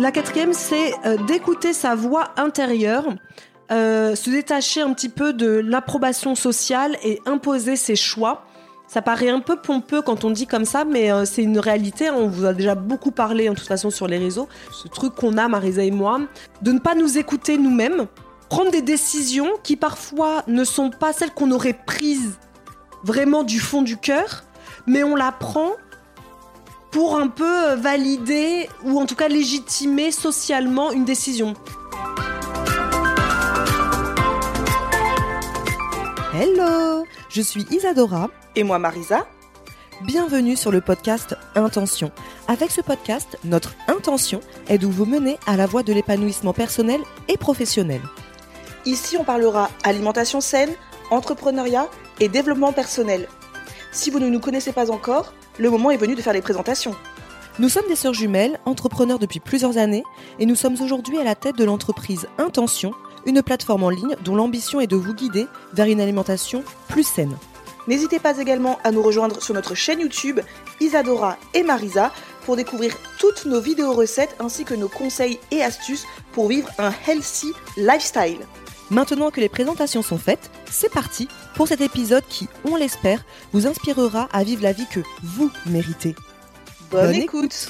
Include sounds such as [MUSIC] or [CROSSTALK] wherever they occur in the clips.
La quatrième, c'est euh, d'écouter sa voix intérieure, euh, se détacher un petit peu de l'approbation sociale et imposer ses choix. Ça paraît un peu pompeux quand on dit comme ça, mais euh, c'est une réalité. hein. On vous a déjà beaucoup parlé, en toute façon, sur les réseaux. Ce truc qu'on a, Marisa et moi, de ne pas nous écouter nous-mêmes, prendre des décisions qui parfois ne sont pas celles qu'on aurait prises vraiment du fond du cœur, mais on la prend pour un peu euh, valider ou en tout cas légitimer socialement une décision. Hello, je suis Isadora. Et moi, Marisa Bienvenue sur le podcast Intention. Avec ce podcast, notre intention est de vous mener à la voie de l'épanouissement personnel et professionnel. Ici, on parlera alimentation saine, entrepreneuriat et développement personnel. Si vous ne nous connaissez pas encore, le moment est venu de faire les présentations. Nous sommes des sœurs jumelles, entrepreneurs depuis plusieurs années, et nous sommes aujourd'hui à la tête de l'entreprise Intention, une plateforme en ligne dont l'ambition est de vous guider vers une alimentation plus saine. N'hésitez pas également à nous rejoindre sur notre chaîne YouTube Isadora et Marisa pour découvrir toutes nos vidéos recettes ainsi que nos conseils et astuces pour vivre un healthy lifestyle. Maintenant que les présentations sont faites, c'est parti pour cet épisode qui, on l'espère, vous inspirera à vivre la vie que vous méritez. Bonne, Bonne écoute.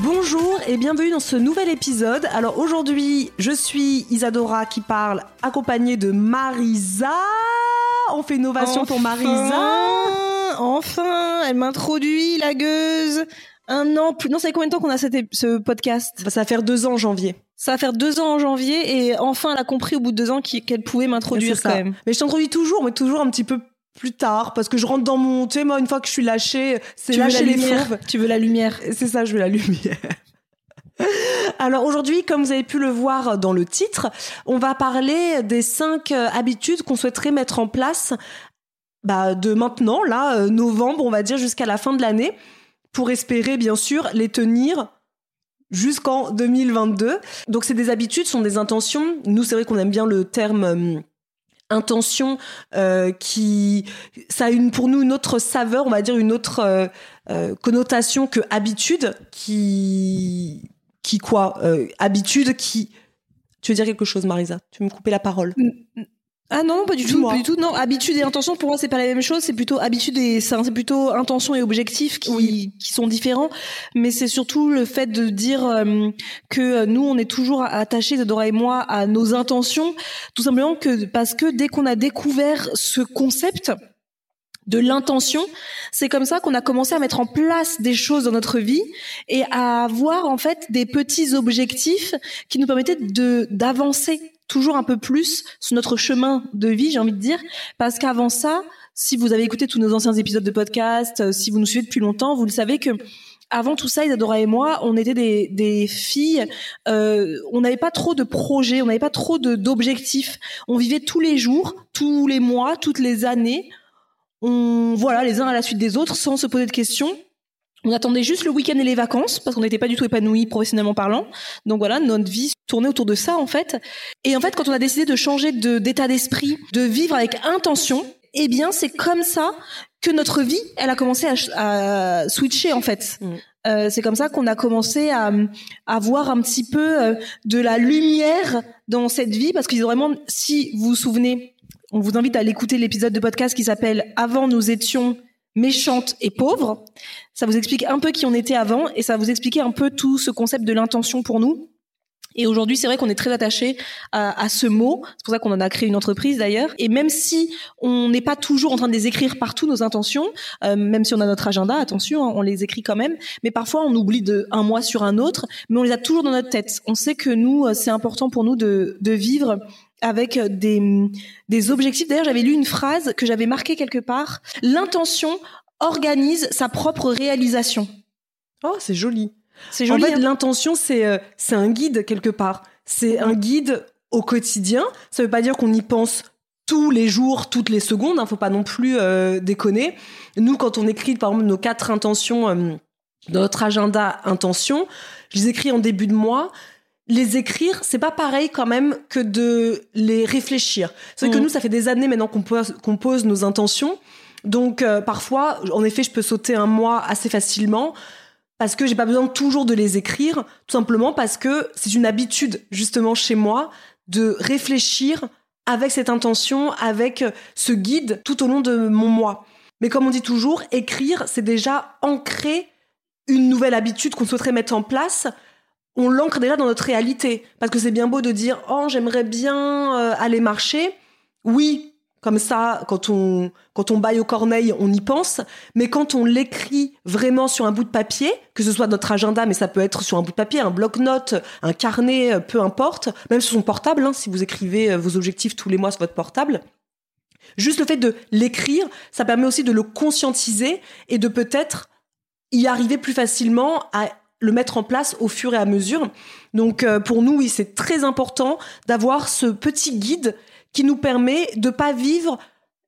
Bonjour et bienvenue dans ce nouvel épisode. Alors aujourd'hui, je suis Isadora qui parle, accompagnée de Marisa. On fait une ovation pour Marisa. Enfin, elle m'introduit, la gueuse. Un an plus. Non, c'est combien de temps qu'on a cet ce podcast? Ça va faire deux ans en janvier. Ça va faire deux ans en janvier et enfin, elle a compris au bout de deux ans qu'elle pouvait m'introduire quand ça. même. Mais je t'introduis toujours, mais toujours un petit peu plus tard, parce que je rentre dans mon... Tu sais, moi, une fois que je suis lâchée, c'est Tu veux la lâcher les fauves. Tu veux la lumière. C'est ça, je veux la lumière. [LAUGHS] Alors aujourd'hui, comme vous avez pu le voir dans le titre, on va parler des cinq euh, habitudes qu'on souhaiterait mettre en place bah, de maintenant, là, euh, novembre, on va dire, jusqu'à la fin de l'année, pour espérer, bien sûr, les tenir jusqu'en 2022. Donc c'est des habitudes, sont des intentions. Nous, c'est vrai qu'on aime bien le terme... euh, intention euh, qui ça a une pour nous une autre saveur on va dire une autre euh, connotation que habitude qui qui quoi habitude qui tu veux dire quelque chose Marisa? Tu me couper la parole? Ah non, pas du tout, pas du tout. Non, habitude et intention pour moi c'est pas la même chose. C'est plutôt habitude et c'est c'est plutôt intention et objectif qui, Oui. qui sont différents. Mais c'est surtout le fait de dire euh, que nous on est toujours attachés, Dora et moi, à nos intentions, tout simplement que parce que dès qu'on a découvert ce concept de l'intention, c'est comme ça qu'on a commencé à mettre en place des choses dans notre vie et à avoir en fait des petits objectifs qui nous permettaient de d'avancer toujours un peu plus sur notre chemin de vie, j'ai envie de dire, parce qu'avant ça, si vous avez écouté tous nos anciens épisodes de podcast, euh, si vous nous suivez depuis longtemps, vous le savez que avant tout ça, Isadora et moi, on était des, filles, euh, on n'avait pas trop de projets, on n'avait pas trop d'objectifs. On vivait tous les jours, tous les mois, toutes les années, on voilà les uns à la suite des autres sans se poser de questions. On attendait juste le week-end et les vacances parce qu'on n'était pas du tout épanouis professionnellement parlant. Donc voilà, notre vie tournait autour de ça en fait. Et en fait, quand on a décidé de changer de- d'état d'esprit, de vivre avec intention, eh bien c'est comme ça que notre vie, elle a commencé à, à switcher en fait. Mm. Euh, c'est comme ça qu'on a commencé à, à voir un petit peu euh, de la lumière dans cette vie parce qu'ils ont vraiment, si vous vous souvenez, on vous invite à aller écouter l'épisode de podcast qui s'appelle Avant nous étions méchantes et pauvres. Ça vous explique un peu qui on était avant et ça vous expliquer un peu tout ce concept de l'intention pour nous. Et aujourd'hui, c'est vrai qu'on est très attaché à, ce mot. C'est pour ça qu'on en a créé une entreprise d'ailleurs. Et même si on n'est pas toujours en train de les écrire partout nos intentions, euh, même si on a notre agenda, attention, hein, on les écrit quand même. Mais parfois, on oublie de un mois sur un autre, mais on les a toujours dans notre tête. On sait que nous, euh, c'est important pour nous de vivre avec des, des objectifs. D'ailleurs, j'avais lu une phrase que j'avais marquée quelque part. L'intention organise sa propre réalisation. Oh, c'est joli. C'est joli. En fait, hein l'intention, c'est euh, c'est un guide quelque part. C'est un guide au quotidien. Ça veut pas dire qu'on y pense tous les jours, toutes les secondes. Hein, faut pas non plus euh, déconner. Nous, quand on écrit, par exemple, nos quatre intentions euh, dans notre agenda intention, je les écris en début de mois. Les écrire, c'est pas pareil quand même que de les réfléchir. C'est vrai que Mhm. nous, ça fait des années maintenant qu'on pose, qu'on pose nos intentions. Donc euh, parfois, en effet, je peux sauter un mois assez facilement parce que j'ai pas besoin toujours de les écrire, tout simplement parce que c'est une habitude justement chez moi de réfléchir avec cette intention, avec ce guide tout au long de mon mois. Mais comme on dit toujours, écrire, c'est déjà ancrer une nouvelle habitude qu'on souhaiterait mettre en place. On l'ancre déjà dans notre réalité. Parce que c'est bien beau de dire, oh, j'aimerais bien euh, aller marcher. Oui, comme ça, quand on, quand on baille aux corneilles, on y pense. Mais quand on l'écrit vraiment sur un bout de papier, que ce soit notre agenda, mais ça peut être sur un bout de papier, un bloc-notes, un carnet, euh, peu importe, même sur son portable, hein, si vous écrivez euh, vos objectifs tous les mois sur votre portable. Juste le fait de l'écrire, ça permet aussi de le conscientiser et de peut-être y arriver plus facilement à le mettre en place au fur et à mesure. Donc euh, pour nous, oui, c'est très important d'avoir ce petit guide qui nous permet de pas vivre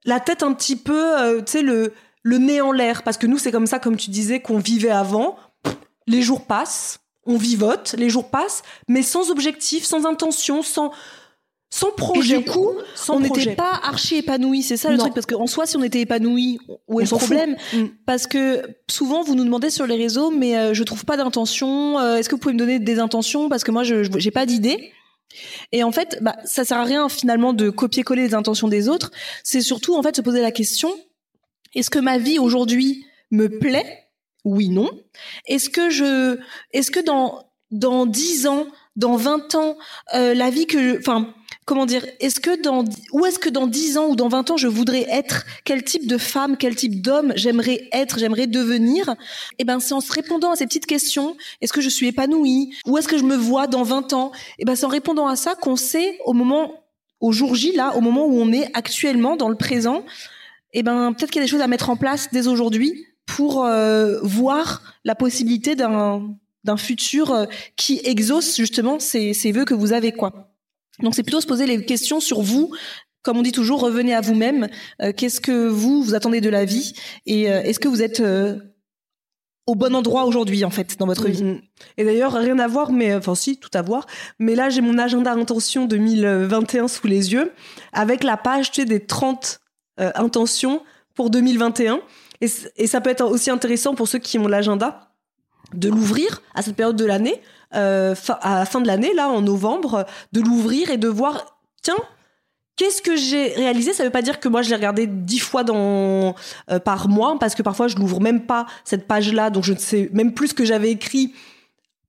la tête un petit peu, euh, tu sais, le, le nez en l'air. Parce que nous, c'est comme ça, comme tu disais, qu'on vivait avant. Les jours passent, on vivote, les jours passent, mais sans objectif, sans intention, sans, sans projet. Et du coup, on n'était pas archi épanoui, c'est ça le Non. truc parce qu'en soi si on était épanoui, où est On le fout. problème Mm. Parce que souvent vous nous demandez sur les réseaux mais euh, je trouve pas d'intention, euh, est-ce que vous pouvez me donner des intentions? Parce que moi je j'ai pas d'idée. Et en fait, bah, ça sert à rien finalement de copier-coller les intentions des autres. C'est surtout en fait se poser la question est-ce que ma vie aujourd'hui me plaît? Oui, non. Est-ce que je, est-ce que dans dans 10 ans, dans 20 ans, euh, la vie que, enfin, comment dire, est-ce que dans, où est-ce que dans 10 ans ou dans 20 ans je voudrais être, quel type de femme, quel type d'homme j'aimerais être, j'aimerais devenir? Eh ben, c'est en se répondant à ces petites questions, est-ce que je suis épanouie? Où est-ce que je me vois dans 20 ans? Eh ben, c'est en répondant à ça qu'on sait au moment, au jour J, là, au moment où on est actuellement dans le présent, eh ben, peut-être qu'il y a des choses à mettre en place dès aujourd'hui pour euh, voir la possibilité d'un d'un futur euh, qui exauce justement ces, ces vœux que vous avez quoi. Donc c'est plutôt se poser les questions sur vous. Comme on dit toujours, revenez à vous-même. Euh, Qu'est-ce que vous vous attendez de la vie? Et euh, est-ce que vous êtes euh, au bon endroit aujourd'hui en fait dans votre vie? Mhm. Et d'ailleurs, rien à voir, mais enfin si, tout à voir. Mais là, j'ai mon agenda intention 2021 sous les yeux, avec la page tu sais, des 30 euh, intentions pour 2021. Et, et ça peut être aussi intéressant pour ceux qui ont l'agenda de l'ouvrir à cette période de l'année, euh, à la fin de l'année, là, en novembre, de l'ouvrir et de voir, tiens, Qu'est-ce que j'ai réalisé? Ça veut pas dire que moi je l'ai regardé dix fois euh, par mois parce que parfois je l'ouvre même pas cette page-là, donc je ne sais même plus ce que j'avais écrit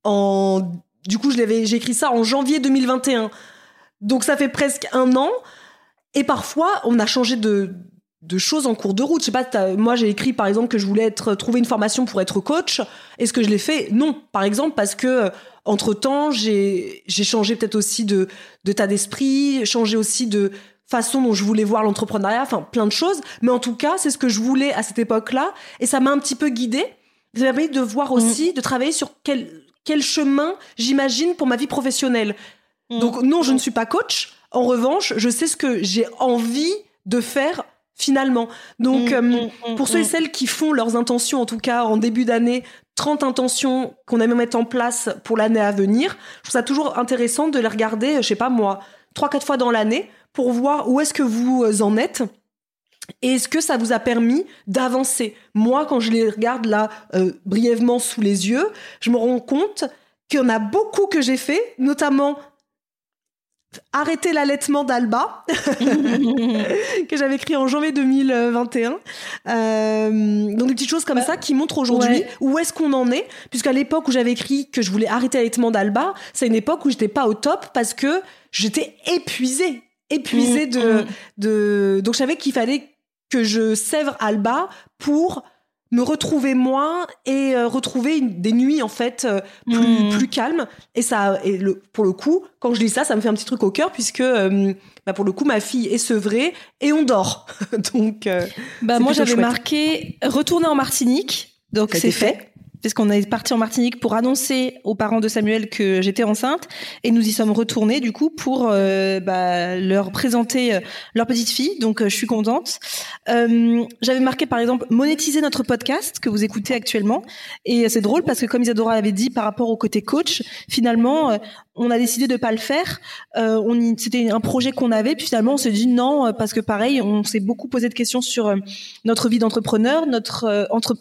en. Du coup, j'ai écrit ça en janvier 2021. Donc ça fait presque un an. Et parfois, on a changé de de choses en cours de route. Je sais pas, moi j'ai écrit par exemple que je voulais être trouver une formation pour être coach. Est-ce que je l'ai fait? Non, par exemple parce que entre temps j'ai changé peut-être aussi de d'état d'esprit, changé aussi de façon dont je voulais voir l'entrepreneuriat, enfin plein de choses. Mais en tout cas, c'est ce que je voulais à cette époque-là, et ça m'a un petit peu guidée. Ça m'a permis de voir aussi, de travailler sur quel quel chemin j'imagine pour ma vie professionnelle. Donc non, je ne suis pas coach. En revanche, je sais ce que j'ai envie de faire finalement. Donc euh, pour ceux et celles qui font leurs intentions, en tout cas en début d'année, 30 intentions qu'on aime mettre en place pour l'année à venir, je trouve ça toujours intéressant de les regarder, je sais pas moi, trois quatre fois dans l'année pour voir où est-ce que vous en êtes. Et est-ce que ça vous a permis d'avancer? Moi, quand je les regarde là euh, brièvement sous les yeux, je me rends compte qu'il y en a beaucoup que j'ai fait, notamment arrêter l'allaitement d'Alba, [LAUGHS] que j'avais écrit en janvier 2021. Euh, donc des petites choses comme ça qui montrent aujourd'hui ouais. où est-ce qu'on en est, puisqu'à l'époque où j'avais écrit que je voulais arrêter l'allaitement d'Alba, c'est une époque où j'étais pas au top parce que j'étais épuisée, épuisée Mmh, de, mmh. de, donc je savais qu'il fallait que je sèvre Alba pour me retrouver moi et euh, retrouver une- des nuits en fait euh, plus, Mm. plus calmes. Et ça, et le, pour le coup, quand je lis ça, ça me fait un petit truc au cœur puisque euh, bah, pour le coup, ma fille est sevrée et on dort. [LAUGHS] Donc, Bah moi j'avais marqué retourner en Martinique, donc c'est fait. Puisqu'on est parti en Martinique pour annoncer aux parents de Samuel que j'étais enceinte et nous y sommes retournés du coup pour euh, bah, leur présenter euh, leur petite fille donc euh, je suis contente. J'avais marqué par exemple monétiser notre podcast que vous écoutez actuellement et c'est drôle parce que comme Isadora l'avait dit par rapport au côté coach finalement on a décidé de pas le faire. C'était un projet qu'on avait puis finalement on s'est dit non parce que pareil on s'est beaucoup posé de questions sur notre vie d'entrepreneur, notre entre,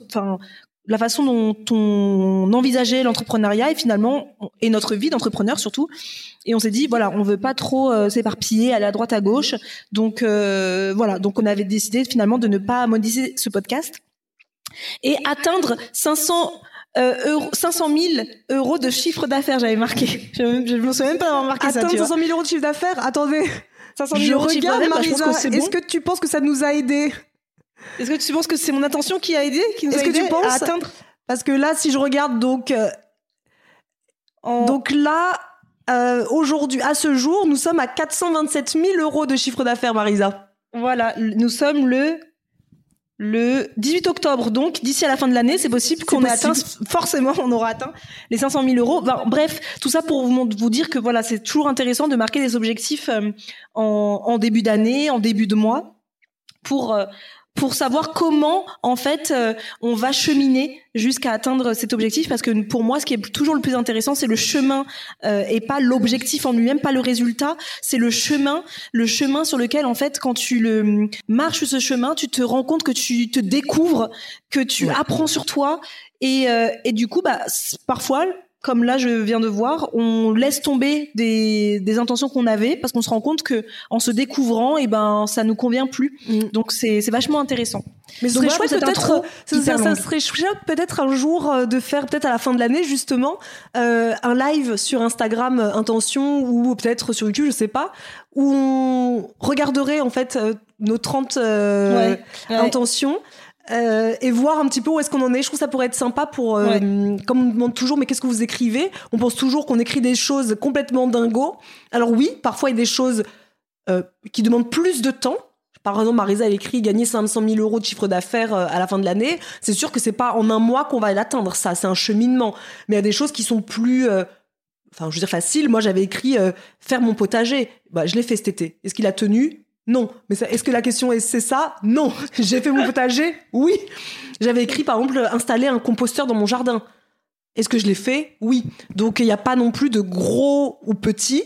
la façon dont on envisageait l'entrepreneuriat et finalement et notre vie d'entrepreneur surtout. Et on s'est dit voilà on veut pas trop euh, s'éparpiller aller à droite à gauche. Donc euh, voilà donc on avait décidé finalement de ne pas monétiser ce podcast et atteindre 500 euh, euros, 500 000 euros de chiffre d'affaires, j'avais marqué. Je, je me souviens même pas d'avoir marqué ça. atteindre tu vois. 500 000 euros de chiffre d'affaires? Attendez, 500 000 je euros de chiffre regarde d'affaires, Marisa. bon. Est-ce que tu penses que ça nous a aidé Est-ce que tu penses que c'est mon intention qui a aidé, qui nous Est-ce a que tu penses à atteindre? Parce que là, si je regarde donc, euh, en... donc là. euh, Aujourd'hui, à ce jour, nous sommes à 427 000 euros de chiffre d'affaires, Marisa. Voilà, nous sommes le le 18 octobre, donc d'ici à la fin de l'année, c'est possible qu'on ait atteint, forcément, on aura atteint les 500 000 euros. Ben, bref, tout ça pour vous, dire que voilà, c'est toujours intéressant de marquer des objectifs euh, en, en début d'année, en début de mois, pour euh, pour savoir comment en fait euh, on va cheminer jusqu'à atteindre cet objectif. Parce que pour moi ce qui est toujours le plus intéressant c'est le chemin euh, et pas l'objectif en lui-même pas le résultat. C'est le chemin le chemin sur lequel en fait quand tu le marches ce chemin tu te rends compte que tu te découvres que tu Ouais. apprends sur toi. Et euh, et du coup bah parfois comme là je viens de voir, on laisse tomber des, des intentions qu'on avait parce qu'on se rend compte que en se découvrant, et ben ça nous convient plus. Donc c'est vachement intéressant. Mais ce serait chouette peut-être. intro Ça, serait chouette peut-être un jour euh, de faire peut-être à la fin de l'année justement euh, un live sur Instagram euh, Intention ou peut-être sur YouTube, je sais pas, où on regarderait en fait euh, nos 30 euh, Ouais, ouais. intentions. Euh, et voir un petit peu où est-ce qu'on en est. Je trouve que ça pourrait être sympa pour, euh, comme on me demande toujours, mais qu'est-ce que vous écrivez? On pense toujours qu'on écrit des choses complètement dingo. Alors oui, parfois il y a des choses euh, qui demandent plus de temps. Par exemple, Marisa, elle écrit gagner 500 000 euros de chiffre d'affaires à la fin de l'année. C'est sûr que c'est pas en un mois qu'on va l'atteindre, ça. C'est un cheminement. Mais il y a des choses qui sont plus, enfin, je veux dire faciles. Moi, j'avais écrit euh, faire mon potager. Bah, je l'ai fait cet été. Est-ce qu'il a tenu? Non. Mais est-ce que la question est c'est ça? Non. [LAUGHS] J'ai fait mon potager? Oui. J'avais écrit, par exemple, installer un composteur dans mon jardin. Est-ce que je l'ai fait? Oui. Donc, il n'y a pas non plus de gros ou petit.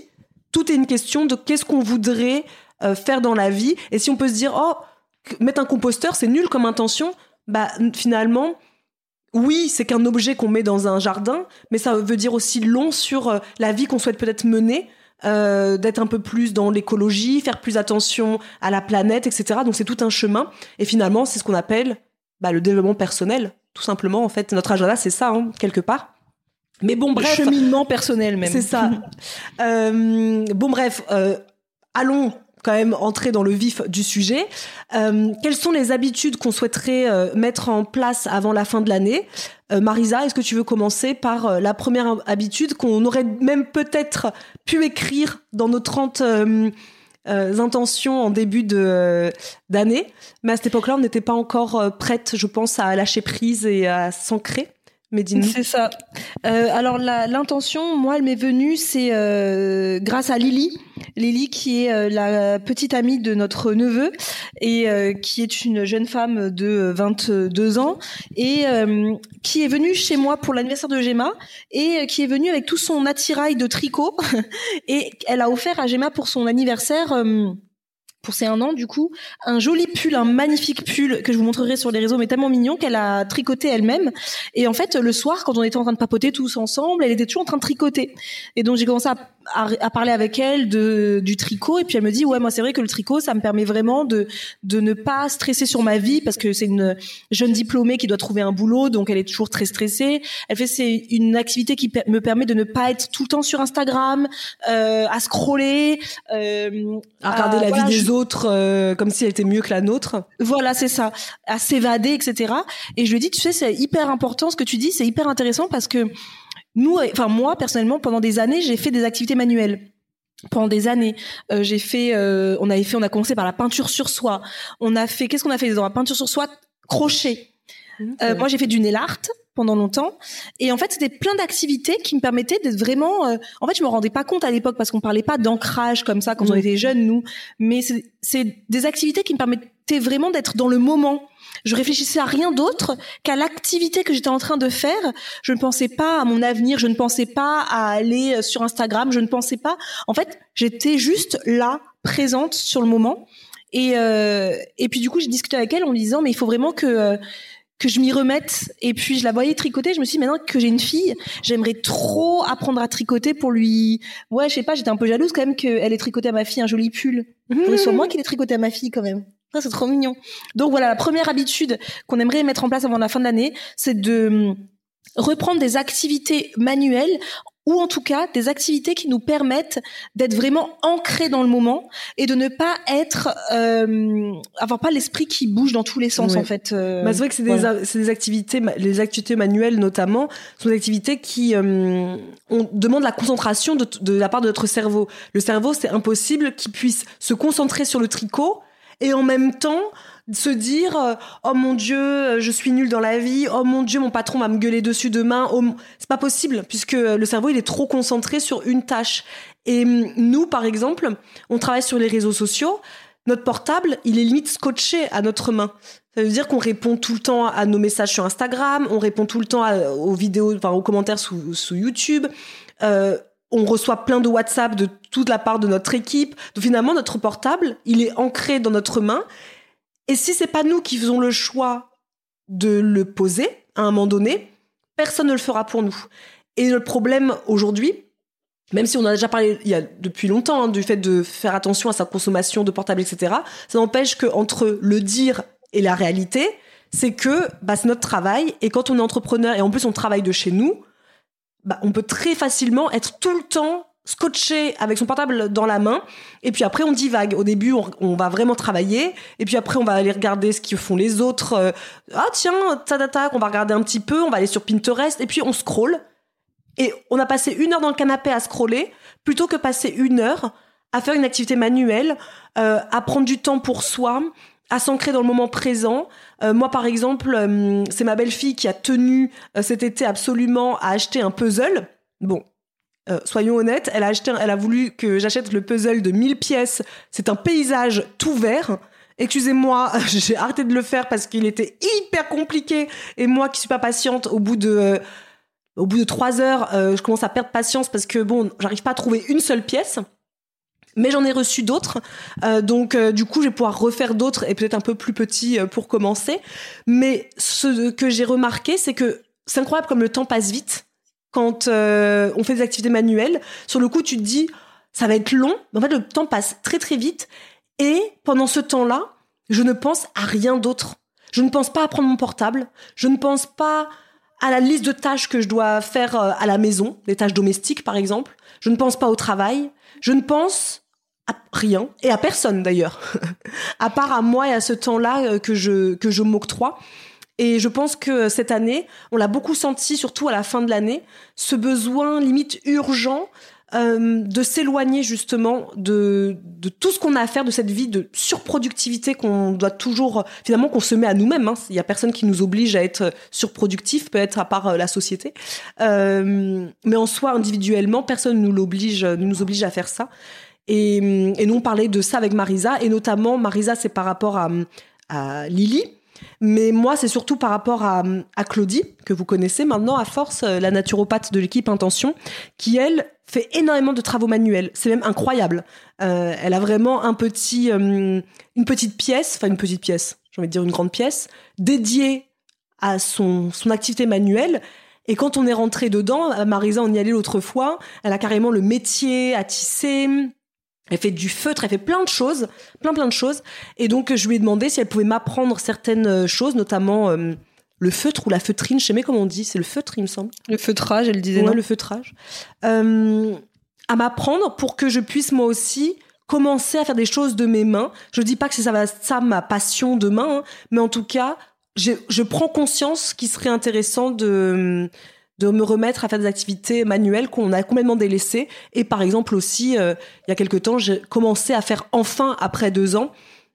Tout est une question de qu'est-ce qu'on voudrait euh, faire dans la vie. Et si on peut se dire, oh, mettre un composteur, c'est nul comme intention, bah finalement, oui, c'est qu'un objet qu'on met dans un jardin, mais ça veut dire aussi long sur euh, la vie qu'on souhaite peut-être mener. Euh, d'être un peu plus dans l'écologie, faire plus attention à la planète, etc. Donc c'est tout un chemin. Et finalement, c'est ce qu'on appelle bah, le développement personnel, tout simplement. En fait, notre agenda, c'est ça, hein, quelque part. Mais bon, bref. cheminement personnel même. C'est ça. [LAUGHS] Euh, bon, bref, euh, allons quand même entrer dans le vif du sujet. Euh, quelles sont les habitudes qu'on souhaiterait euh, mettre en place avant la fin de l'année? Euh, Marisa, est-ce que tu veux commencer par la première habitude qu'on aurait même peut-être pu écrire dans nos 30 euh, euh, intentions en début de d'année, mais à cette époque-là, on n'était pas encore prête, je pense, à lâcher prise et à s'ancrer. C'est ça. Euh, alors l'intention, moi, elle m'est venue, c'est euh, grâce à Lily, Lily qui est euh, la petite amie de notre neveu et euh, qui est une jeune femme de 22 ans et qui est venue chez moi pour l'anniversaire de Gemma et qui est venue avec tout son attirail de tricot [LAUGHS] et elle a offert à Gemma pour son anniversaire. Pour ses un an, du coup, un joli pull, un magnifique pull que je vous montrerai sur les réseaux, mais tellement mignon qu'elle a tricoté elle-même. Et en fait, le soir, quand on était en train de papoter tous ensemble, elle était toujours en train de tricoter. Et donc, j'ai commencé à, à, parler avec elle de du tricot et puis elle me dit ouais moi c'est vrai que le tricot ça me permet vraiment de de ne pas stresser sur ma vie parce que c'est une jeune diplômée qui doit trouver un boulot donc elle est toujours très stressée. Elle fait c'est une activité qui me permet de ne pas être tout le temps sur Instagram, euh, à scroller, euh, à regarder la vie des autres euh, comme si elle était mieux que la nôtre. Voilà c'est ça, à s'évader etc. Et je lui dis tu sais c'est hyper important ce que tu dis c'est hyper intéressant parce que nous, enfin moi personnellement, pendant des années, j'ai fait des activités manuelles pendant des années. Euh, j'ai fait, euh, on avait fait, on a commencé par la peinture sur soie. On a fait, qu'est-ce qu'on a fait dans la peinture sur soie? Crochet. Euh, moi, j'ai fait du nail art pendant longtemps. Et en fait, c'était plein d'activités qui me permettaient d'être vraiment. en fait, je me rendais pas compte à l'époque parce qu'on parlait pas d'ancrage comme ça quand on était jeunes, nous. Mais c'est des activités qui me permettaient vraiment d'être dans le moment je réfléchissais à rien d'autre qu'à l'activité que j'étais en train de faire. Je ne pensais pas à mon avenir, je ne pensais pas à aller euh, sur Instagram, je ne pensais pas. En fait, j'étais juste là, présente sur le moment. Et euh, et puis du coup, j'ai discuté avec elle en lui disant mais il faut vraiment que euh, que je m'y remette. Et puis je la voyais tricoter. Je me suis dit maintenant que j'ai une fille, j'aimerais trop apprendre à tricoter pour lui. Ouais, je sais pas, j'étais un peu jalouse quand même qu'elle ait tricoté à ma fille un joli pull. Mmh. Soit moi qui l'ai tricoté à ma fille quand même. Ça, c'est trop mignon. Donc voilà, la première habitude qu'on aimerait mettre en place avant la fin de l'année, c'est de hum, reprendre des activités manuelles ou en tout cas des activités qui nous permettent d'être vraiment ancrés dans le moment et de ne pas être euh, avoir pas l'esprit qui bouge dans tous les sens en fait. Euh, bah, c'est vrai que c'est des, des, activités, les activités manuelles notamment, sont des activités qui euh, on demande la concentration de, de la part de notre cerveau. Le cerveau, c'est impossible qu'il puisse se concentrer sur le tricot et en même temps se dire euh, oh mon dieu euh, je suis nul dans la vie oh mon dieu mon patron va me gueuler dessus demain oh, c'est pas possible puisque le cerveau il est trop concentré sur une tâche. Et hum, nous par exemple on travaille sur les réseaux sociaux notre portable il est limite scotché à notre main. Ça veut dire qu'on répond tout le temps à nos messages sur Instagram on répond tout le temps aux vidéos enfin aux commentaires sous, sous YouTube. Euh, on reçoit plein de WhatsApp de toute la part de notre équipe. Donc finalement, notre portable, il est ancré dans notre main. Et si c'est pas nous qui faisons le choix de le poser à un moment donné, personne ne le fera pour nous. Et le problème aujourd'hui, même si on a déjà parlé il y a depuis longtemps hein, du fait de faire attention à sa consommation de portable, etc., ça n'empêche que entre le dire et la réalité, c'est que bah, c'est notre travail. Et quand on est entrepreneur et en plus on travaille de chez nous, bah, on peut très facilement être tout le temps scotché avec son portable dans la main et puis après on divague. Au début on, va vraiment travailler et puis après on va aller regarder ce que font les autres euh, ah tiens ta on va regarder un petit peu on va aller sur Pinterest et puis on scrolle et on a passé une heure dans le canapé à scroller plutôt que passer une heure à faire une activité manuelle euh, à prendre du temps pour soi à s'ancrer dans le moment présent. Euh, moi, par exemple, euh, c'est ma belle-fille qui a tenu euh, cet été absolument à acheter un puzzle. Bon, soyons honnêtes, elle a acheté, elle a voulu que j'achète le puzzle de 1000 pièces. C'est un paysage tout vert. Excusez-moi, [LAUGHS] j'ai arrêté de le faire parce qu'il était hyper compliqué. Et moi, qui suis pas patiente, au bout de au bout de trois heures, je commence à perdre patience parce que bon, j'arrive pas à trouver une seule pièce mais j'en ai reçu d'autres. Euh, donc euh, du coup, je vais pouvoir refaire d'autres et peut-être un peu plus petits euh, pour commencer. Mais ce que j'ai remarqué, c'est que c'est incroyable comme le temps passe vite quand on fait des activités manuelles. Sur le coup, tu te dis ça va être long, mais en fait le temps passe très très vite. Et pendant ce temps-là, je ne pense à rien d'autre. Je ne pense pas à prendre mon portable. Je ne pense pas à la liste de tâches que je dois faire à la maison, les tâches domestiques par exemple. Je ne pense pas au travail. Je ne pense à rien et à personne d'ailleurs, [LAUGHS] à part à moi et à ce temps-là euh, que je que je m'octroie. Et je pense que cette année, on l'a beaucoup senti, surtout à la fin de l'année, ce besoin limite urgent euh, de s'éloigner justement de, de tout ce qu'on a à faire, de cette vie de surproductivité qu'on doit toujours, finalement, qu'on se met à nous-mêmes. Hein. Il y a personne qui nous oblige à être surproductif, peut-être à part euh, la société. Euh, mais en soi, individuellement, personne ne nous l'oblige, nous oblige à faire ça. Et, et, nous, on parlait de ça avec Marisa, et notamment, Marisa, c'est par rapport à, à Lily. Mais moi, c'est surtout par rapport à, à, Claudie, que vous connaissez maintenant, à force, euh, la naturopathe de l'équipe Intention, qui, elle, fait énormément de travaux manuels. C'est même incroyable. Euh, elle a vraiment un petit, euh, une petite pièce, enfin une petite pièce, j'ai envie de dire une grande pièce, dédiée à son, son activité manuelle. Et quand on est rentré dedans, Marisa, on y allait l'autre fois, elle a carrément le métier à tisser. Elle fait du feutre, elle fait plein de choses, plein plein de choses. Et donc je lui ai demandé si elle pouvait m'apprendre certaines euh, choses, notamment euh, le feutre ou la feutrine, je sais même comment on dit, c'est le feutre il me semble. Le feutrage, elle disait Ouais, non. le feutrage. Euh, à m'apprendre pour que je puisse moi aussi commencer à faire des choses de mes mains. Je dis pas que c'est ça, va- ça ma passion demain, hein, mais en tout cas, je, je prends conscience qu'il serait intéressant de de me remettre à faire des activités manuelles qu'on a complètement délaissées. Et par exemple aussi, euh, il y a quelque temps, j'ai commencé à faire enfin, après deux ans,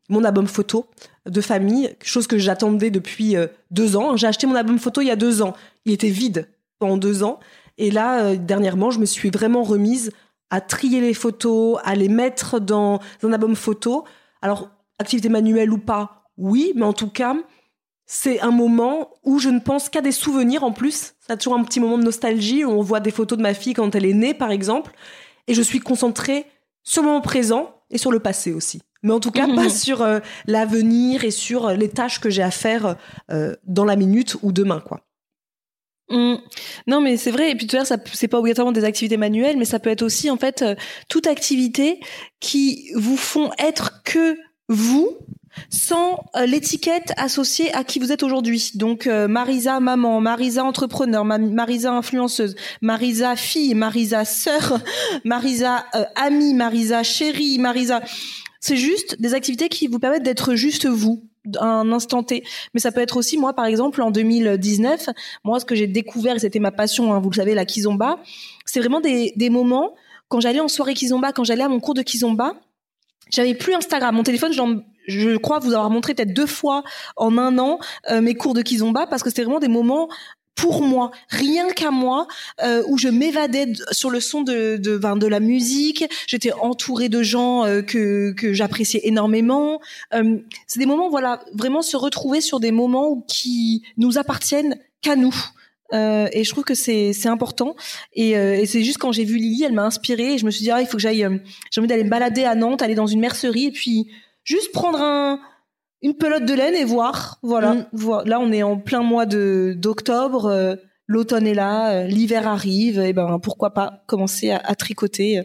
mon album photo de famille, chose que j'attendais depuis euh, deux ans. J'ai acheté mon album photo il y a deux ans. Il était vide pendant deux ans. Et là, euh, dernièrement, je me suis vraiment remise à trier les photos, à les mettre dans un album photo. Alors, activité manuelle ou pas, oui, mais en tout cas, c'est un moment où je ne pense qu'à des souvenirs en plus. Ça a toujours un petit moment de nostalgie où on voit des photos de ma fille quand elle est née, par exemple. Et je suis concentrée sur le moment présent et sur le passé aussi. Mais en tout cas, pas [LAUGHS] sur euh, l'avenir et sur euh, les tâches que j'ai à faire euh, dans la minute ou demain, quoi. Mm. Non, mais c'est vrai. Et puis tout à l'heure, c'est pas obligatoirement des activités manuelles, mais ça peut être aussi en fait euh, toute activité qui vous font être que vous sans euh, l'étiquette associée à qui vous êtes aujourd'hui. Donc euh, Marisa maman, Marisa entrepreneur, Ma- Marisa influenceuse, Marisa fille, Marisa sœur, [LAUGHS] Marisa amie, Marisa chérie, Marisa. C'est juste des activités qui vous permettent d'être juste vous un instant T. Mais ça peut être aussi moi par exemple en 2019 moi, ce que j'ai découvert, c'était ma passion, hein, vous le savez, la kizomba, c'est vraiment des, moments, quand j'allais en soirée kizomba, quand j'allais à mon cours de kizomba, j'avais plus Instagram. Mon téléphone, je crois vous avoir montré peut-être deux fois en un an euh, mes cours de kizomba, parce que c'était vraiment des moments pour moi, rien qu'à moi, euh, où je m'évadais sur le son de de, ben, de la musique. J'étais entourée de gens euh, que que j'appréciais énormément. Euh, c'est des moments, voilà, vraiment se retrouver sur des moments qui nous appartiennent qu'à nous. Euh, et je trouve que c'est c'est important. Et, euh, et c'est juste quand j'ai vu Lily, elle m'a inspirée et je me suis dit ah il faut que j'aille, euh, j'ai envie d'aller me balader à Nantes, aller dans une mercerie et puis juste prendre un une pelote de laine et voir. Voilà. Mm. Là on est en plein mois de d'octobre. euh, L'automne est là, euh, l'hiver arrive, et ben pourquoi pas commencer à, à tricoter, euh,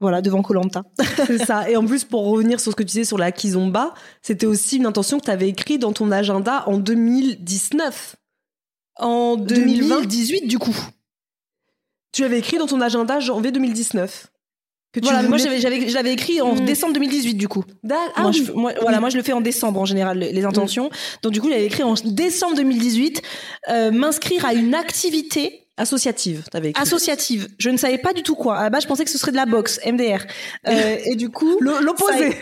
voilà, devant Colanta. [LAUGHS] C'est ça. Et en plus, pour revenir sur ce que tu disais sur la kizomba, c'était aussi une intention que tu avais écrite dans ton agenda en 2019. En 2020? 2018 du coup. Tu avais écrit dans ton agenda janvier 2019. Que tu Voilà, moi j'avais, j'avais, je l'avais écrit en Mm. décembre 2018 du coup. Da- Ah moi, oui. je, moi, voilà, moi je le fais en décembre en général les, les intentions. Donc du coup j'avais écrit en décembre 2018 euh, m'inscrire à une activité Associative, t'avais écrit. associative. Je ne savais pas du tout quoi. À la base je pensais que ce serait de la boxe MDR. Euh, et du coup [LAUGHS] L'opposé.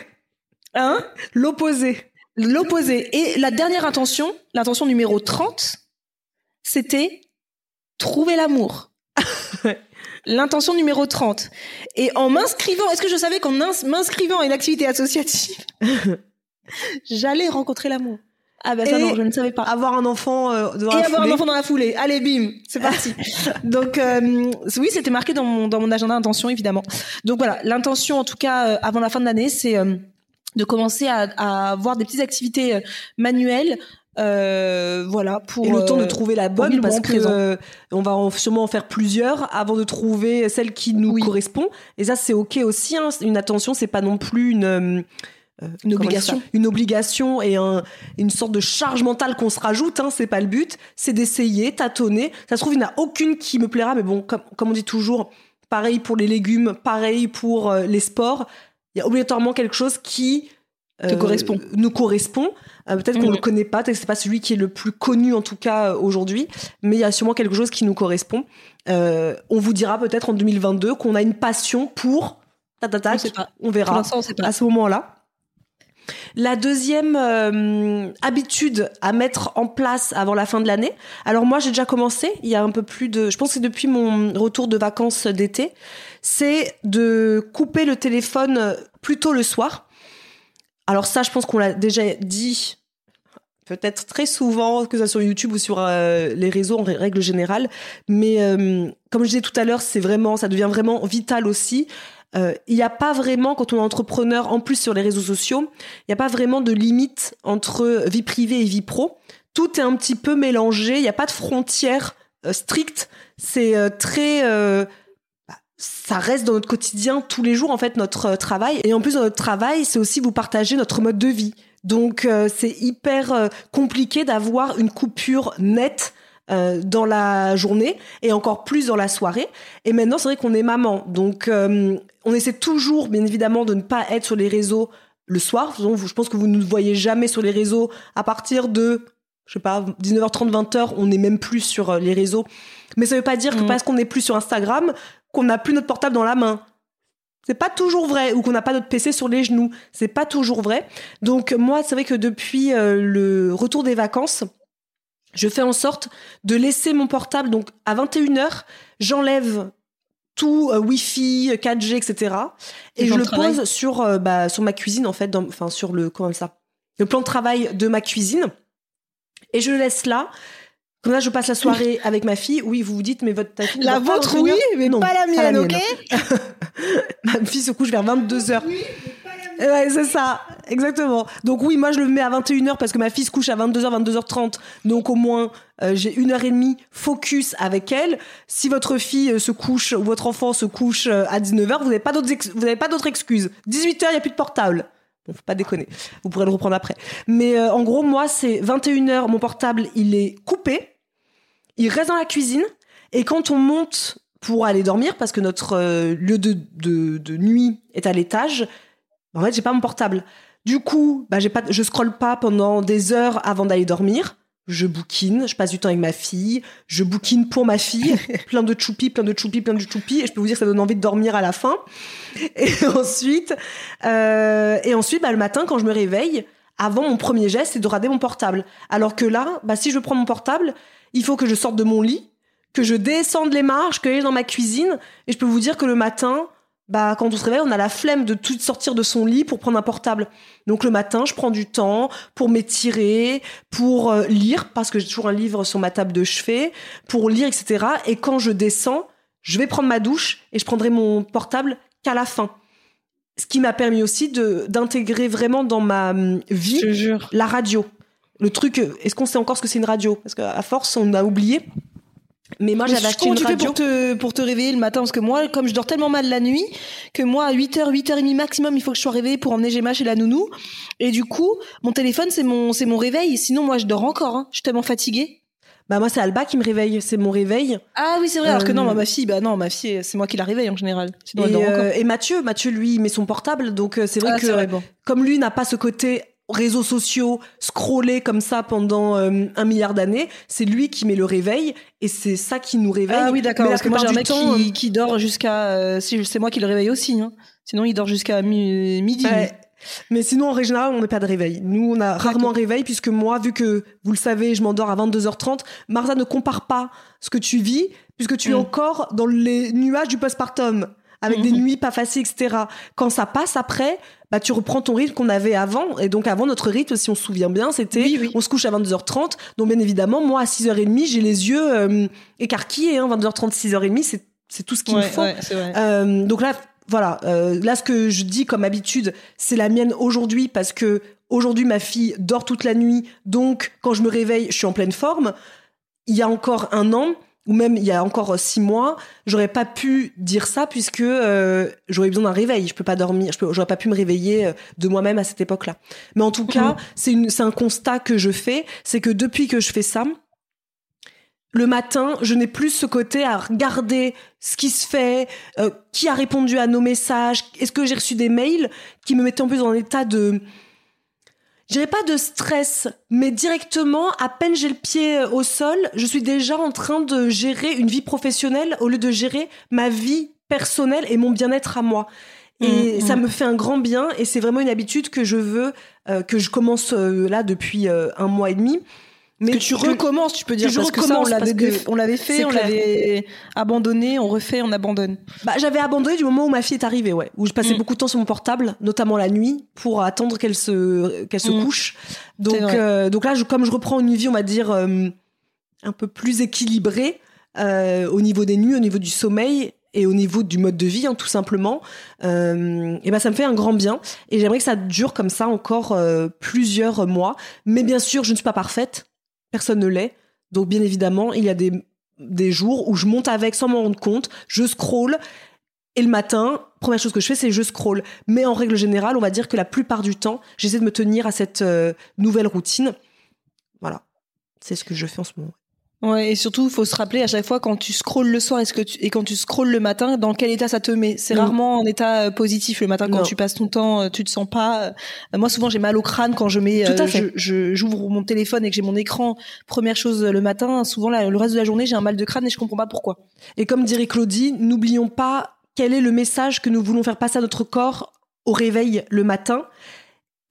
hein, L'opposé. l'opposé. Et la dernière intention, l'intention numéro 30, c'était trouver l'amour. [LAUGHS] L'intention numéro 30. Et en m'inscrivant, est-ce que je savais qu'en ins- m'inscrivant à une activité associative, [LAUGHS] j'allais rencontrer l'amour? Ah ben ça Et non, je ne savais pas. Avoir un enfant euh, dans Et la avoir un enfant dans la foulée. Allez, bim, c'est parti. [LAUGHS] Donc euh, oui, c'était marqué dans mon, dans mon agenda intention, évidemment. Donc voilà, l'intention, en tout cas, euh, avant la fin de l'année, c'est euh, de commencer à, à avoir des petites activités euh, manuelles. Euh, voilà pour Et le temps de euh, trouver la bonne parce que euh, on va en- sûrement en faire plusieurs avant de trouver celle qui nous Oui. correspond. Et ça c'est ok aussi. hein. Une attention, c'est pas non plus une dire obligation. Une obligation et un- une sorte de charge mentale qu'on se rajoute. Hein, c'est pas le but. C'est d'essayer, tâtonner. Ça se trouve il n'y en a aucune qui me plaira, mais bon, comme, comme on dit toujours, pareil pour les légumes, pareil pour les sports. Il y a obligatoirement quelque chose qui Te correspond. nous correspond. Euh, peut-être qu'on Mhm. le connaît pas, peut-être que c'est pas celui qui est le plus connu en tout cas euh, aujourd'hui, mais il y a sûrement quelque chose qui nous correspond. Euh, on vous dira peut-être en 2022 qu'on a une passion pour ta ta ta, On sait pas. on Pour verra l'instant, on sait pas. à ce moment-là. La deuxième euh, habitude à mettre en place avant la fin de l'année. Alors moi j'ai déjà commencé il y a un peu plus de, je pense que c'est depuis mon retour de vacances d'été, c'est de couper le téléphone euh, plutôt le soir. Alors ça je pense qu'on l'a déjà dit peut-être très souvent, que soit sur YouTube ou sur euh, les réseaux en règle générale. Mais euh, comme je disais tout à l'heure, c'est vraiment, ça devient vraiment vital aussi. Euh, Il n'y a pas vraiment, quand on est entrepreneur, en plus sur les réseaux sociaux, il n'y a pas vraiment de limite entre vie privée et vie pro. Tout est un petit peu mélangé. Il n'y a pas de frontière euh, strict, c'est très ça reste dans notre quotidien tous les jours en fait notre euh, travail. Et en plus dans notre travail c'est aussi vous partager notre mode de vie. Donc euh, c'est hyper euh, compliqué d'avoir une coupure nette euh, dans la journée et encore plus dans la soirée. Et maintenant c'est vrai qu'on est maman. Donc on essaie toujours bien évidemment de ne pas être sur les réseaux le soir. Donc, je pense que vous ne nous voyez jamais sur les réseaux. À partir de je sais pas 19h30 20h on n'est même plus sur les réseaux. Mais ça veut pas dire que Mhm. parce qu'on n'est plus sur Instagram qu'on n'a plus notre portable dans la main. C'est pas toujours vrai ou qu'on n'a pas notre PC sur les genoux. C'est pas toujours vrai. Donc moi c'est vrai que depuis euh, le retour des vacances je fais en sorte de laisser mon portable. Donc à 21h j'enlève tout euh, Wi-Fi 4G etc et Et je le travail pose sur euh, bah, sur ma cuisine en fait enfin sur le comment ça? Le plan de travail de ma cuisine. Et je le laisse là comme là je passe la soirée avec ma fille oui vous vous dites mais votre ta fille La vôtre, 21 oui, mais Non, pas la mienne, ok [LAUGHS] Ma fille se couche vers 22h. Ouais, c'est ça, exactement. Donc oui, moi je le mets à 21h parce que ma fille se couche à 22h, 22h30. Donc au moins, euh, j'ai une heure et demie focus avec elle. Si votre fille euh, se couche ou votre enfant se couche euh, à 19h, vous n'avez pas d'autres ex- excuses. 18h, il n'y a plus de portable. Bon, faut pas déconner. Vous pourrez le reprendre après. Mais euh, en gros, moi, c'est 21h, mon portable, il est coupé. Il reste dans la cuisine. Et quand on monte pour aller dormir, parce que notre euh, lieu de, de, de nuit est à l'étage, en fait, j'ai pas mon portable. Du coup, bah, j'ai pas, je scrolle pas pendant des heures avant d'aller dormir. Je bouquine, je passe du temps avec ma fille, je bouquine pour ma fille, [LAUGHS] plein de choupi, plein de choupi, plein de choupi, et je peux vous dire que ça donne envie de dormir à la fin. Et [LAUGHS] ensuite, euh, et ensuite, bah, le matin, quand je me réveille, avant mon premier geste, c'est de rader mon portable. Alors que là, bah, si je prends mon portable, il faut que je sorte de mon lit, que je descende les marches, que j'aille dans ma cuisine, et je peux vous dire que le matin, bah, quand on se réveille, on a la flemme de tout sortir de son lit pour prendre un portable. Donc le matin, je prends du temps pour m'étirer, pour euh, lire, parce que j'ai toujours un livre sur ma table de chevet, pour lire, etc. Et quand je descends, je vais prendre ma douche et je prendrai mon portable qu'à la fin. Ce qui m'a permis aussi d'intégrer vraiment dans ma hum, vie la radio. Le truc, est-ce qu'on sait encore ce que c'est une radio? Parce qu'à force, on a oublié. Mais moi, j'avais acheté Comment une tu fais radio. pour te, pour te réveiller le matin? Parce que moi, comme je dors tellement mal la nuit, que moi, à 8h, 8h30 maximum, il faut que je sois réveillée pour emmener Gemma chez la nounou. Et du coup, mon téléphone, c'est mon, c'est mon réveil. Sinon, moi, je dors encore. Hein. Je suis tellement fatiguée. Bah moi, c'est Alba qui me réveille. C'est mon réveil. Ah oui, c'est vrai. Alors que Euh, non, ma fille, bah non, ma fille, c'est moi qui la réveille en général. Sinon, elle Et, dort encore. euh, et Mathieu, Mathieu, lui, il met son portable. Donc euh, c'est vrai Ah, que c'est vrai, bon. comme lui n'a pas ce côté réseaux sociaux, scroller comme ça pendant euh, un milliard d'années, c'est lui qui met le réveil et c'est ça qui nous réveille. Ah oui, d'accord. Parce que moi, j'ai un mec temps, qui, qui dort jusqu'à. euh, si c'est moi qui le réveille aussi. Hein. Sinon, il dort jusqu'à mi- midi. Ouais. Mais sinon, en règle on met pas de réveil. Nous, on a rarement un réveil puisque moi, vu que vous le savez, je m'endors à 22h30, Martha ne compare pas ce que tu vis puisque tu es Mm. encore dans les nuages du postpartum avec des Mhm. nuits pas faciles, etc. Quand ça passe après, bah, tu reprends ton rythme qu'on avait avant. Et donc, avant, notre rythme, si on se souvient bien, c'était Oui, oui. on se couche à 22h30. Donc, bien évidemment, moi, à 6h30, j'ai les yeux euh, écarquillés. Hein, 22h30, 6h30, c'est, c'est tout ce qu'il Ouais, me faut. ouais. Euh, donc là, voilà. euh, là, ce que je dis comme habitude, c'est la mienne aujourd'hui parce que aujourd'hui, ma fille dort toute la nuit. Donc, quand je me réveille, je suis en pleine forme. Il y a encore un an, ou même il y a encore six mois, j'aurais pas pu dire ça puisque euh, j'aurais besoin d'un réveil. Je peux pas dormir. Je j'aurais pas pu me réveiller euh, de moi-même à cette époque-là. Mais en tout cas, c'est une, c'est un constat que je fais, c'est que depuis que je fais ça, le matin, je n'ai plus ce côté à regarder ce qui se fait, euh, qui a répondu à nos messages, est-ce que j'ai reçu des mails qui me mettaient en plus dans un état de... Je dirais pas de stress, mais directement, à peine j'ai le pied euh, au sol, je suis déjà en train de gérer une vie professionnelle au lieu de gérer ma vie personnelle et mon bien-être à moi. Et Mhm. ça me fait un grand bien et c'est vraiment une habitude que je veux, euh, que je commence euh, là depuis euh, un mois et demi. Mais que tu recommences, tu peux dire, parce que ça, on l'avait, que on l'avait fait, on l'avait abandonné, on refait, on abandonne. Bah, j'avais abandonné du moment où ma fille est arrivée, ouais. Où je passais Mm. beaucoup de temps sur mon portable, notamment la nuit, pour attendre qu'elle se, qu'elle se Mm. couche. Donc, euh, donc là, je, comme je reprends une vie, on va dire, euh, un peu plus équilibrée, euh, au niveau des nuits, au niveau du sommeil et au niveau du mode de vie, hein, tout simplement, euh, et ben ça me fait un grand bien. Et j'aimerais que ça dure comme ça encore euh, plusieurs mois. Mais bien sûr, je ne suis pas parfaite. Personne ne l'est. Donc, bien évidemment, il y a des jours où je monte avec sans m'en rendre compte, je scroll et le matin, première chose que je fais, c'est je scroll. Mais en règle générale, on va dire que la plupart du temps, j'essaie de me tenir à cette euh, nouvelle routine. Voilà, c'est ce que je fais en ce moment. Ouais, et surtout, faut se rappeler à chaque fois quand tu scrolles le soir est-ce que tu, et quand tu scrolles le matin, dans quel état ça te met? C'est rarement en état euh, positif le matin quand tu passes ton temps, euh, tu te sens pas. moi, souvent, j'ai mal au crâne quand je mets, Tout à fait. je, j'ouvre mon téléphone et que j'ai mon écran. Première chose le matin, souvent le reste de la journée, j'ai un mal de crâne et je comprends pas pourquoi. Et comme dirait Claudie, n'oublions pas quel est le message que nous voulons faire passer à notre corps au réveil le matin.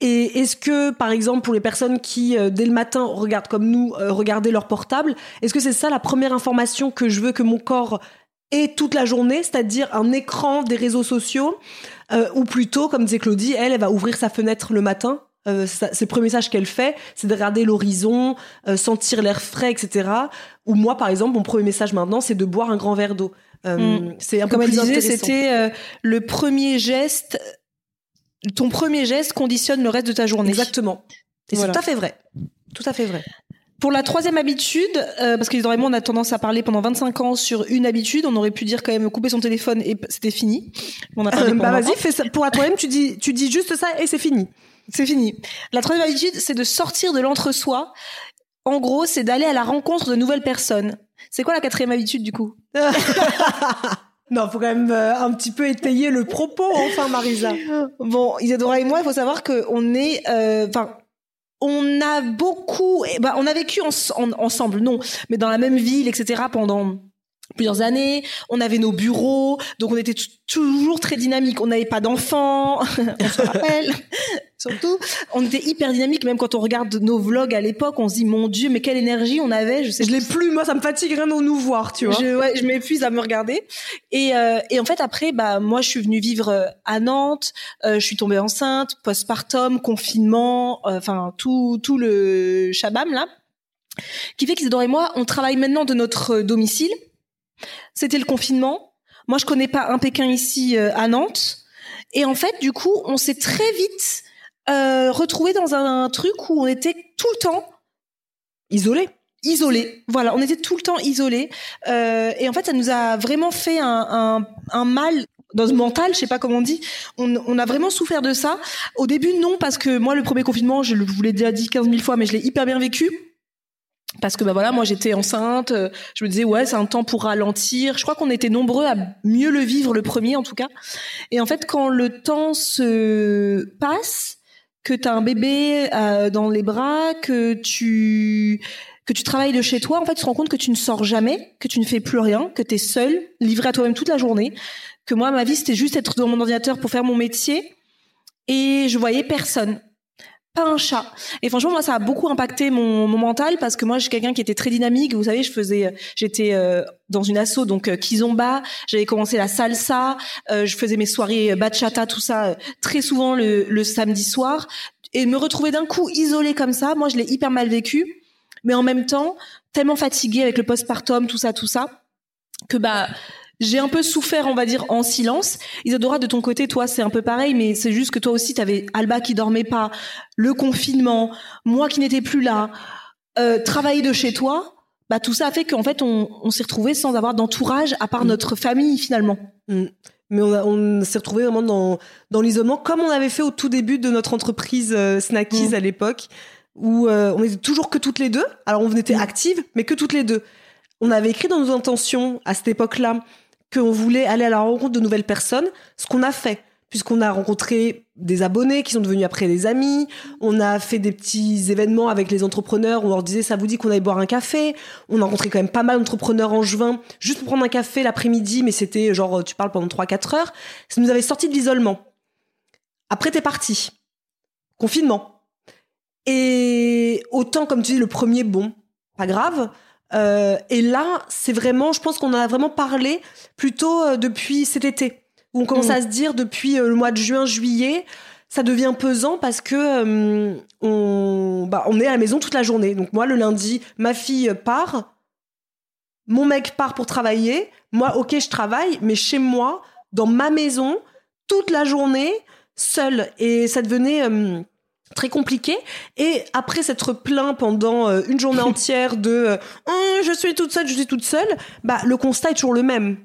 Et est-ce que, par exemple, pour les personnes qui, euh, dès le matin, regardent comme nous, euh, regarder leur portable, est-ce que c'est ça la première information que je veux que mon corps ait toute la journée, c'est-à-dire un écran des réseaux sociaux, euh, ou plutôt, comme disait Claudie, elle, elle va ouvrir sa fenêtre le matin c'est le premier message qu'elle fait, c'est de regarder l'horizon, sentir l'air frais, etc. Ou moi, par exemple, mon premier message maintenant, c'est de boire un grand verre d'eau. Mm. C'est un Comme peu plus elle disait, c'était le premier geste ton premier geste conditionne le reste de ta journée. Exactement. Et c'est tout à fait vrai. Tout à fait vrai. Pour la troisième habitude, euh, parce que on a tendance à parler pendant 25 ans sur une habitude, on aurait pu dire quand même couper son téléphone et c'était fini. On a parlé bah vas-y, fais ça. Pour la troisième, tu dis, tu dis juste ça et c'est fini. C'est fini. La troisième habitude, c'est de sortir de l'entre-soi. En gros, c'est d'aller à la rencontre de nouvelles personnes. C'est quoi la quatrième habitude du coup? [LAUGHS] Non, faut quand même euh, un petit peu étayer le propos, enfin, Marisa. Bon, Isadora et moi, il faut savoir qu'on est, euh, enfin, on a beaucoup, ben, on a vécu ensemble, non, mais dans la même ville, etc. pendant plusieurs années. On avait nos bureaux, donc on était toujours très dynamique. On n'avait pas d'enfants, [LAUGHS] on se rappelle. [LAUGHS] Surtout, on était hyper dynamique. Même quand on regarde nos vlogs à l'époque, on se dit mon Dieu, mais quelle énergie on avait. Je sais. Je l'ai plus. Moi, ça me fatigue rien de nous voir, tu vois. Je, ouais, je m'épuise à me regarder. Et, euh, et en fait, après, bah moi, je suis venue vivre euh, à Nantes. Euh, je suis tombée enceinte, postpartum, confinement, euh, enfin tout tout le chabam là, qui fait qu'Isadore et moi, on travaille maintenant de notre domicile c'était le confinement. Moi, je connais pas un Pékin ici euh, à Nantes. Et en fait, du coup, on s'est très vite euh, retrouvé dans un, truc où on était tout le temps isolés. Isolés. Voilà, on était tout le temps isolés. Euh, et en fait, ça nous a vraiment fait un, un, mal dans le mental, je sais pas comment on dit. On, on, a vraiment souffert de ça. Au début, non, parce que moi, le premier confinement, je vous l'ai déjà dit 15 000 fois, mais je l'ai hyper bien vécu parce que bah voilà moi j'étais enceinte euh, je me disais ouais c'est un temps pour ralentir. Je crois qu'on était nombreux à mieux le vivre le premier en tout cas. Et en fait quand le temps se passe que tu as un bébé euh, dans les bras que tu que tu travailles de chez toi en fait tu te rends compte que tu ne sors jamais que tu ne fais plus rien que tu es seul livré à toi-même toute la journée que moi ma vie c'était juste être devant mon ordinateur pour faire mon métier et je voyais personne pas un chat. Et franchement, moi, ça a beaucoup impacté mon, mon mental parce que moi, je suis quelqu'un qui était très dynamique. Vous savez, je faisais, j'étais euh, dans une asso, donc euh, kizomba. J'avais commencé la salsa. Euh, je faisais mes soirées bachata, tout ça, très souvent le, le samedi soir. Et me retrouver d'un coup isolée comme ça, moi, je l'ai hyper mal vécu. Mais en même temps, tellement fatiguée avec le postpartum, tout ça, tout ça, que bah j'ai un peu souffert, on va dire, en silence. Isadora, de ton côté, toi, c'est un peu pareil, mais c'est juste que toi aussi, tu avais Alba qui dormait pas, le confinement, moi qui n'étais plus là, euh, travailler de chez toi. Bah, tout ça a fait qu'en fait, on, on s'est retrouvé sans avoir d'entourage à part mm. notre famille, finalement. Mm. Mais on, on s'est retrouvé vraiment dans, dans l'isolement, comme on avait fait au tout début de notre entreprise euh, Snackies mm. à l'époque, où euh, on était toujours que toutes les deux. Alors, on était actives, mais que toutes les deux. On avait écrit dans nos intentions à cette époque-là qu'on voulait aller à la rencontre de nouvelles personnes, ce qu'on a fait. Puisqu'on a rencontré des abonnés qui sont devenus après des amis, on a fait des petits événements avec les entrepreneurs, on leur disait ça vous dit qu'on allait boire un café, on a rencontré quand même pas mal d'entrepreneurs en juin, juste pour prendre un café l'après-midi, mais c'était genre tu parles pendant 3-4 heures, ça nous avait sorti de l'isolement. Après t'es parti, confinement. Et autant comme tu dis le premier bon, pas grave, euh, et là, c'est vraiment, je pense qu'on en a vraiment parlé plutôt euh, depuis cet été, où on commence mm. à se dire depuis euh, le mois de juin, juillet, ça devient pesant parce que on, bah, on est à la maison toute la journée. Donc moi, le lundi, ma fille part, mon mec part pour travailler. Moi, ok, je travaille, mais chez moi, dans ma maison, toute la journée, seule. Et ça devenait très compliqué. Et après s'être plaint pendant euh, une journée [LAUGHS] entière de euh, Hum, je suis toute seule je suis toute seule bah le constat est toujours le même.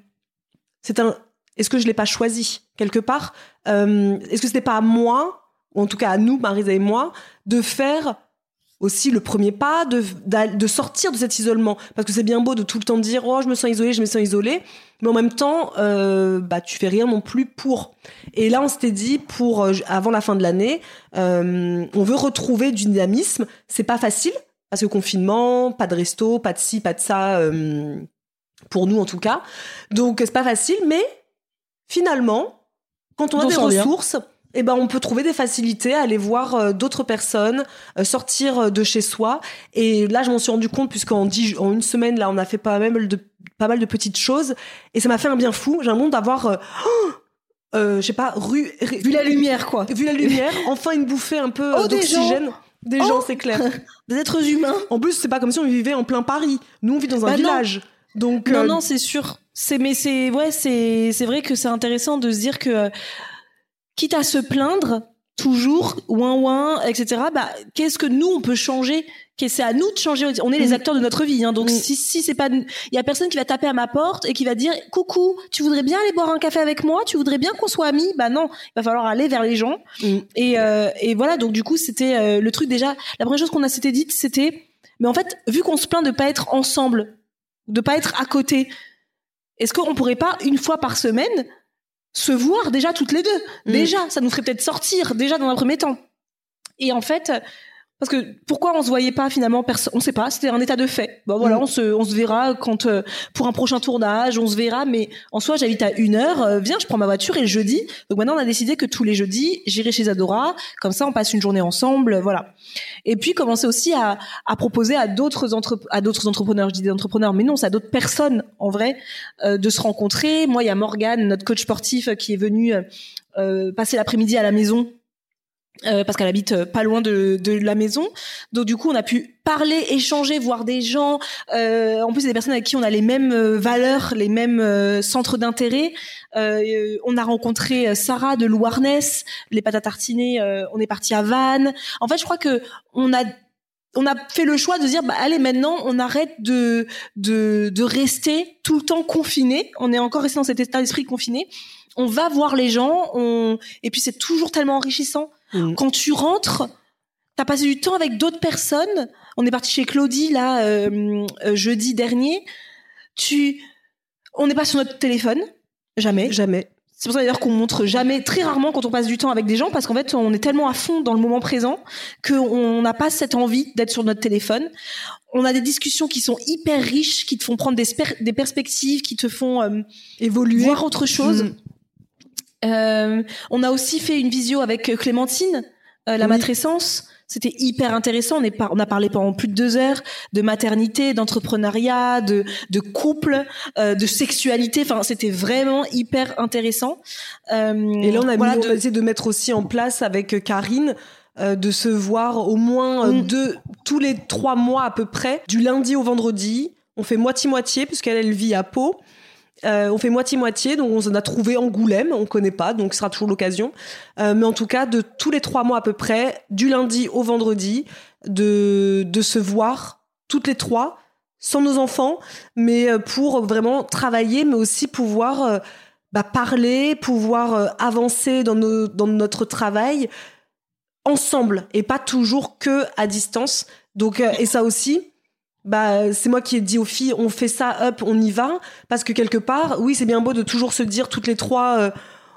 C'est un est-ce que je l'ai pas choisi quelque part? Euh, est-ce que c'était pas à moi ou en tout cas à nous Marisa et moi de faire aussi le premier pas de, de sortir de cet isolement. Parce que c'est bien beau de tout le temps dire oh je me sens isolée je me sens isolée. Mais en même temps euh, bah tu fais rien non plus pour. Et là on s'était dit pour euh, avant la fin de l'année euh, on veut retrouver du dynamisme. C'est pas facile parce que confinement pas de resto pas de ci pas de ça euh, pour nous en tout cas. Donc c'est pas facile mais finalement quand on a On des vient. Eh ben, on peut trouver des facilités à aller voir euh, d'autres personnes, euh, sortir euh, de chez soi. Et là, je m'en suis rendu compte puisqu'en dix- en une semaine, là, on a fait pas mal de, pas mal de petites choses. Et ça m'a fait un bien fou. J'ai l'impression d'avoir, oh, je sais pas, rue, Vu la lumière, quoi. vu la lumière, [LAUGHS] enfin une bouffée un peu Oh, d'oxygène. Des Oh. gens, c'est clair. [LAUGHS] Des êtres humains. En plus, c'est pas comme si on vivait en plein Paris. Nous, on vit dans un Bah non. village. Donc, Non, euh, non, c'est sûr. C'est, mais c'est, ouais, c'est, c'est vrai que c'est intéressant de se dire que, quitte à se plaindre, toujours, ouin ouin, etc., bah, qu'est-ce que nous, on peut changer? Que c'est à nous de changer. On est les Mm. acteurs de notre vie, hein. Donc, Mm. si, si c'est pas, il y a personne qui va taper à ma porte et qui va dire, coucou, tu voudrais bien aller boire un café avec moi? Tu voudrais bien qu'on soit amis? Bah non. Il va falloir aller vers les gens. Mm. Et, euh, et voilà. Donc, du coup, c'était, euh, le truc déjà, la première chose qu'on a s'était dite, c'était, mais en fait, vu qu'on se plaint de pas être ensemble, de pas être à côté, est-ce qu'on pourrait pas une fois par semaine se voir déjà toutes les deux Mm. Déjà, ça nous ferait peut-être sortir déjà dans un premier temps. Et en fait, parce que pourquoi on se voyait pas finalement On sait pas. C'était un état de fait. Bon voilà, Mm. on se on se verra quand euh, pour un prochain tournage, on se verra. Mais en soi, j'habite à une heure. euh, viens, je prends ma voiture et le jeudi. Donc maintenant, on a décidé que tous les jeudis, j'irai chez Adora. Comme ça, on passe une journée ensemble. euh, Voilà. Et puis commencer aussi à, à proposer à d'autres entre, à d'autres entrepreneurs, je dis des entrepreneurs, mais non, c'est à d'autres personnes en vrai euh, de se rencontrer. Moi, il y a Morgane, notre coach sportif, euh, qui est venue euh, euh, passer l'après-midi à la maison. Euh, parce qu'elle habite euh, pas loin de, de la maison, donc du coup on a pu parler, échanger, voir des gens. Euh, en plus, c'est des personnes avec qui on a les mêmes euh, valeurs, les mêmes euh, centres d'intérêt. Euh, on a rencontré Sarah de Louarnès, les pâtes à tartiner. on est parti à Vannes. En fait, je crois que on a on a fait le choix de dire bah allez maintenant on arrête de de de rester tout le temps confiné. On est encore resté dans cet état d'esprit confiné. On va voir les gens. On et puis c'est toujours tellement enrichissant Mm. quand tu rentres. T'as passé du temps avec d'autres personnes. On est parti chez Claudie là euh, euh, jeudi dernier. Tu, on n'est pas sur notre téléphone, jamais. jamais. C'est pour ça d'ailleurs qu'on montre jamais, très rarement quand on passe du temps avec des gens, parce qu'en fait on est tellement à fond dans le moment présent qu'on n'a pas cette envie d'être sur notre téléphone. On a des discussions qui sont hyper riches, qui te font prendre des, perspectives, qui te font euh, Évoluer. voir autre chose. Mm. Euh, on a aussi fait une visio avec euh, Clémentine, euh, la Oui. matrescence. C'était hyper intéressant. On, est par- on a parlé pendant plus de deux heures de maternité, d'entrepreneuriat, de, de couple, euh, de sexualité. Enfin, c'était vraiment hyper intéressant. Et là, on a, voilà, mis, de- on a essayé de mettre aussi en place avec Karine euh, de se voir au moins euh, Mm. deux, tous les trois mois à peu près, du lundi au vendredi. On fait moitié-moitié, puisqu'elle elle vit à Pau. Euh, on fait moitié-moitié, donc on s'en a trouvé Angoulême, on connaît pas, donc ce sera toujours l'occasion. Euh, mais en tout cas, de tous les trois mois à peu près, du lundi au vendredi, de, de se voir toutes les trois, sans nos enfants, mais euh, pour vraiment travailler, mais aussi pouvoir bah, parler, pouvoir avancer dans, dans notre travail ensemble et pas toujours que à distance. Donc, et ça aussi, bah, c'est moi qui ai dit aux filles, on fait ça, hop, on y va. Parce que quelque part, oui, c'est bien beau de toujours se dire toutes les trois, euh,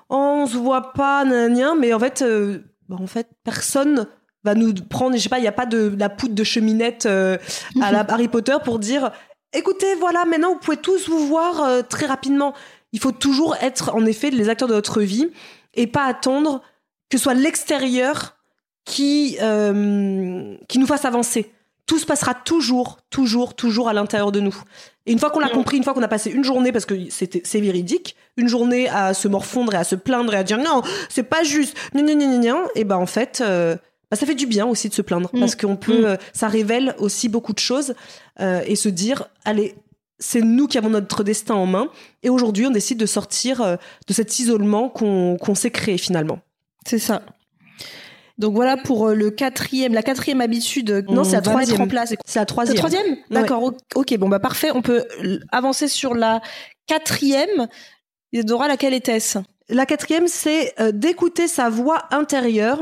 oh, on se voit pas, nanana, mais en fait, euh, bah, en fait, personne va nous prendre, je sais pas, il n'y a pas de, la poudre de cheminette euh, à la [LAUGHS] Harry Potter pour dire, écoutez, voilà, maintenant vous pouvez tous vous voir euh, très rapidement. Il faut toujours être, en effet, les acteurs de notre vie et pas attendre que ce soit l'extérieur qui, euh, qui nous fasse avancer. Tout se passera toujours, toujours, toujours à l'intérieur de nous. Et une fois qu'on l'a Mm. compris, une fois qu'on a passé une journée, parce que c'était- c'est véridique, une journée à se morfondre et à se plaindre et à dire non, c'est pas juste, gna gna gna gna et ben en fait, euh, bah, ça fait du bien aussi de se plaindre, Mm. parce qu'on peut, Mm. euh, ça révèle aussi beaucoup de choses euh, et se dire, allez, c'est nous qui avons notre destin en main. Et aujourd'hui, on décide de sortir euh, de cet isolement qu'on qu'on s'est créé finalement. C'est ça. Donc voilà pour le quatrième, la quatrième habitude. Non, c'est la troisième. En place. C'est la troisième. La troisième D'accord. Ok. Bon bah parfait. On peut avancer sur la quatrième. Dora, laquelle était-ce? La quatrième, c'est d'écouter sa voix intérieure.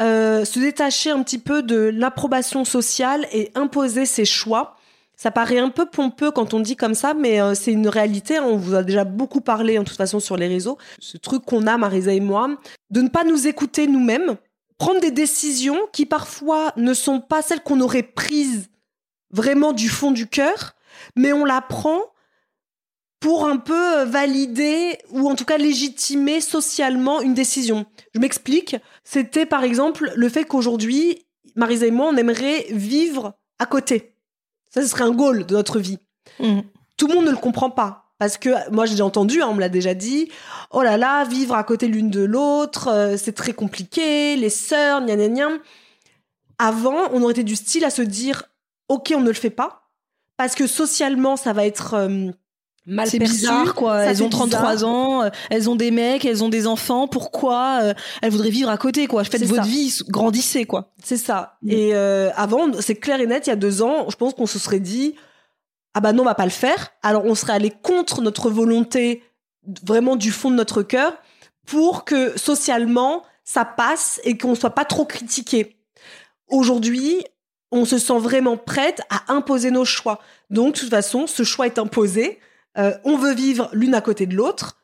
Euh, se détacher un petit peu de l'approbation sociale et imposer ses choix. Ça paraît un peu pompeux quand on dit comme ça, mais euh, c'est une réalité. Hein. On vous a déjà beaucoup parlé, en toute façon, sur les réseaux. Ce truc qu'on a, Marisa et moi, de ne pas nous écouter nous-mêmes, prendre des décisions qui parfois ne sont pas celles qu'on aurait prises vraiment du fond du cœur, mais on la prend pour un peu euh, valider ou en tout cas légitimer socialement une décision. Je m'explique. C'était par exemple le fait qu'aujourd'hui, Marisa et moi, on aimerait vivre à côté. Ça, ce serait un goal de notre vie. Mmh. Tout le monde ne le comprend pas. Parce que moi, j'ai entendu, hein, on me l'a déjà dit. Oh là là, vivre à côté l'une de l'autre, euh, c'est très compliqué. Les sœurs, gna gna gna. Avant, on aurait été du style à se dire, ok, on ne le fait pas. Parce que socialement, ça va être euh, mal c'est bizarre quoi elles ont 33 ans euh, elles ont des mecs elles ont des enfants pourquoi euh, elles voudraient vivre à côté quoi? Faites votre vie grandissez quoi c'est ça mm. et euh, avant c'est clair et net il y a deux ans je pense qu'on se serait dit ah bah non on va pas le faire. Alors on serait allé contre notre volonté vraiment du fond de notre cœur pour que socialement ça passe et qu'on soit pas trop critiqué. Aujourd'hui on se sent vraiment prête à imposer nos choix. Donc de toute façon ce choix est imposé. Euh, on veut vivre l'une à côté de l'autre.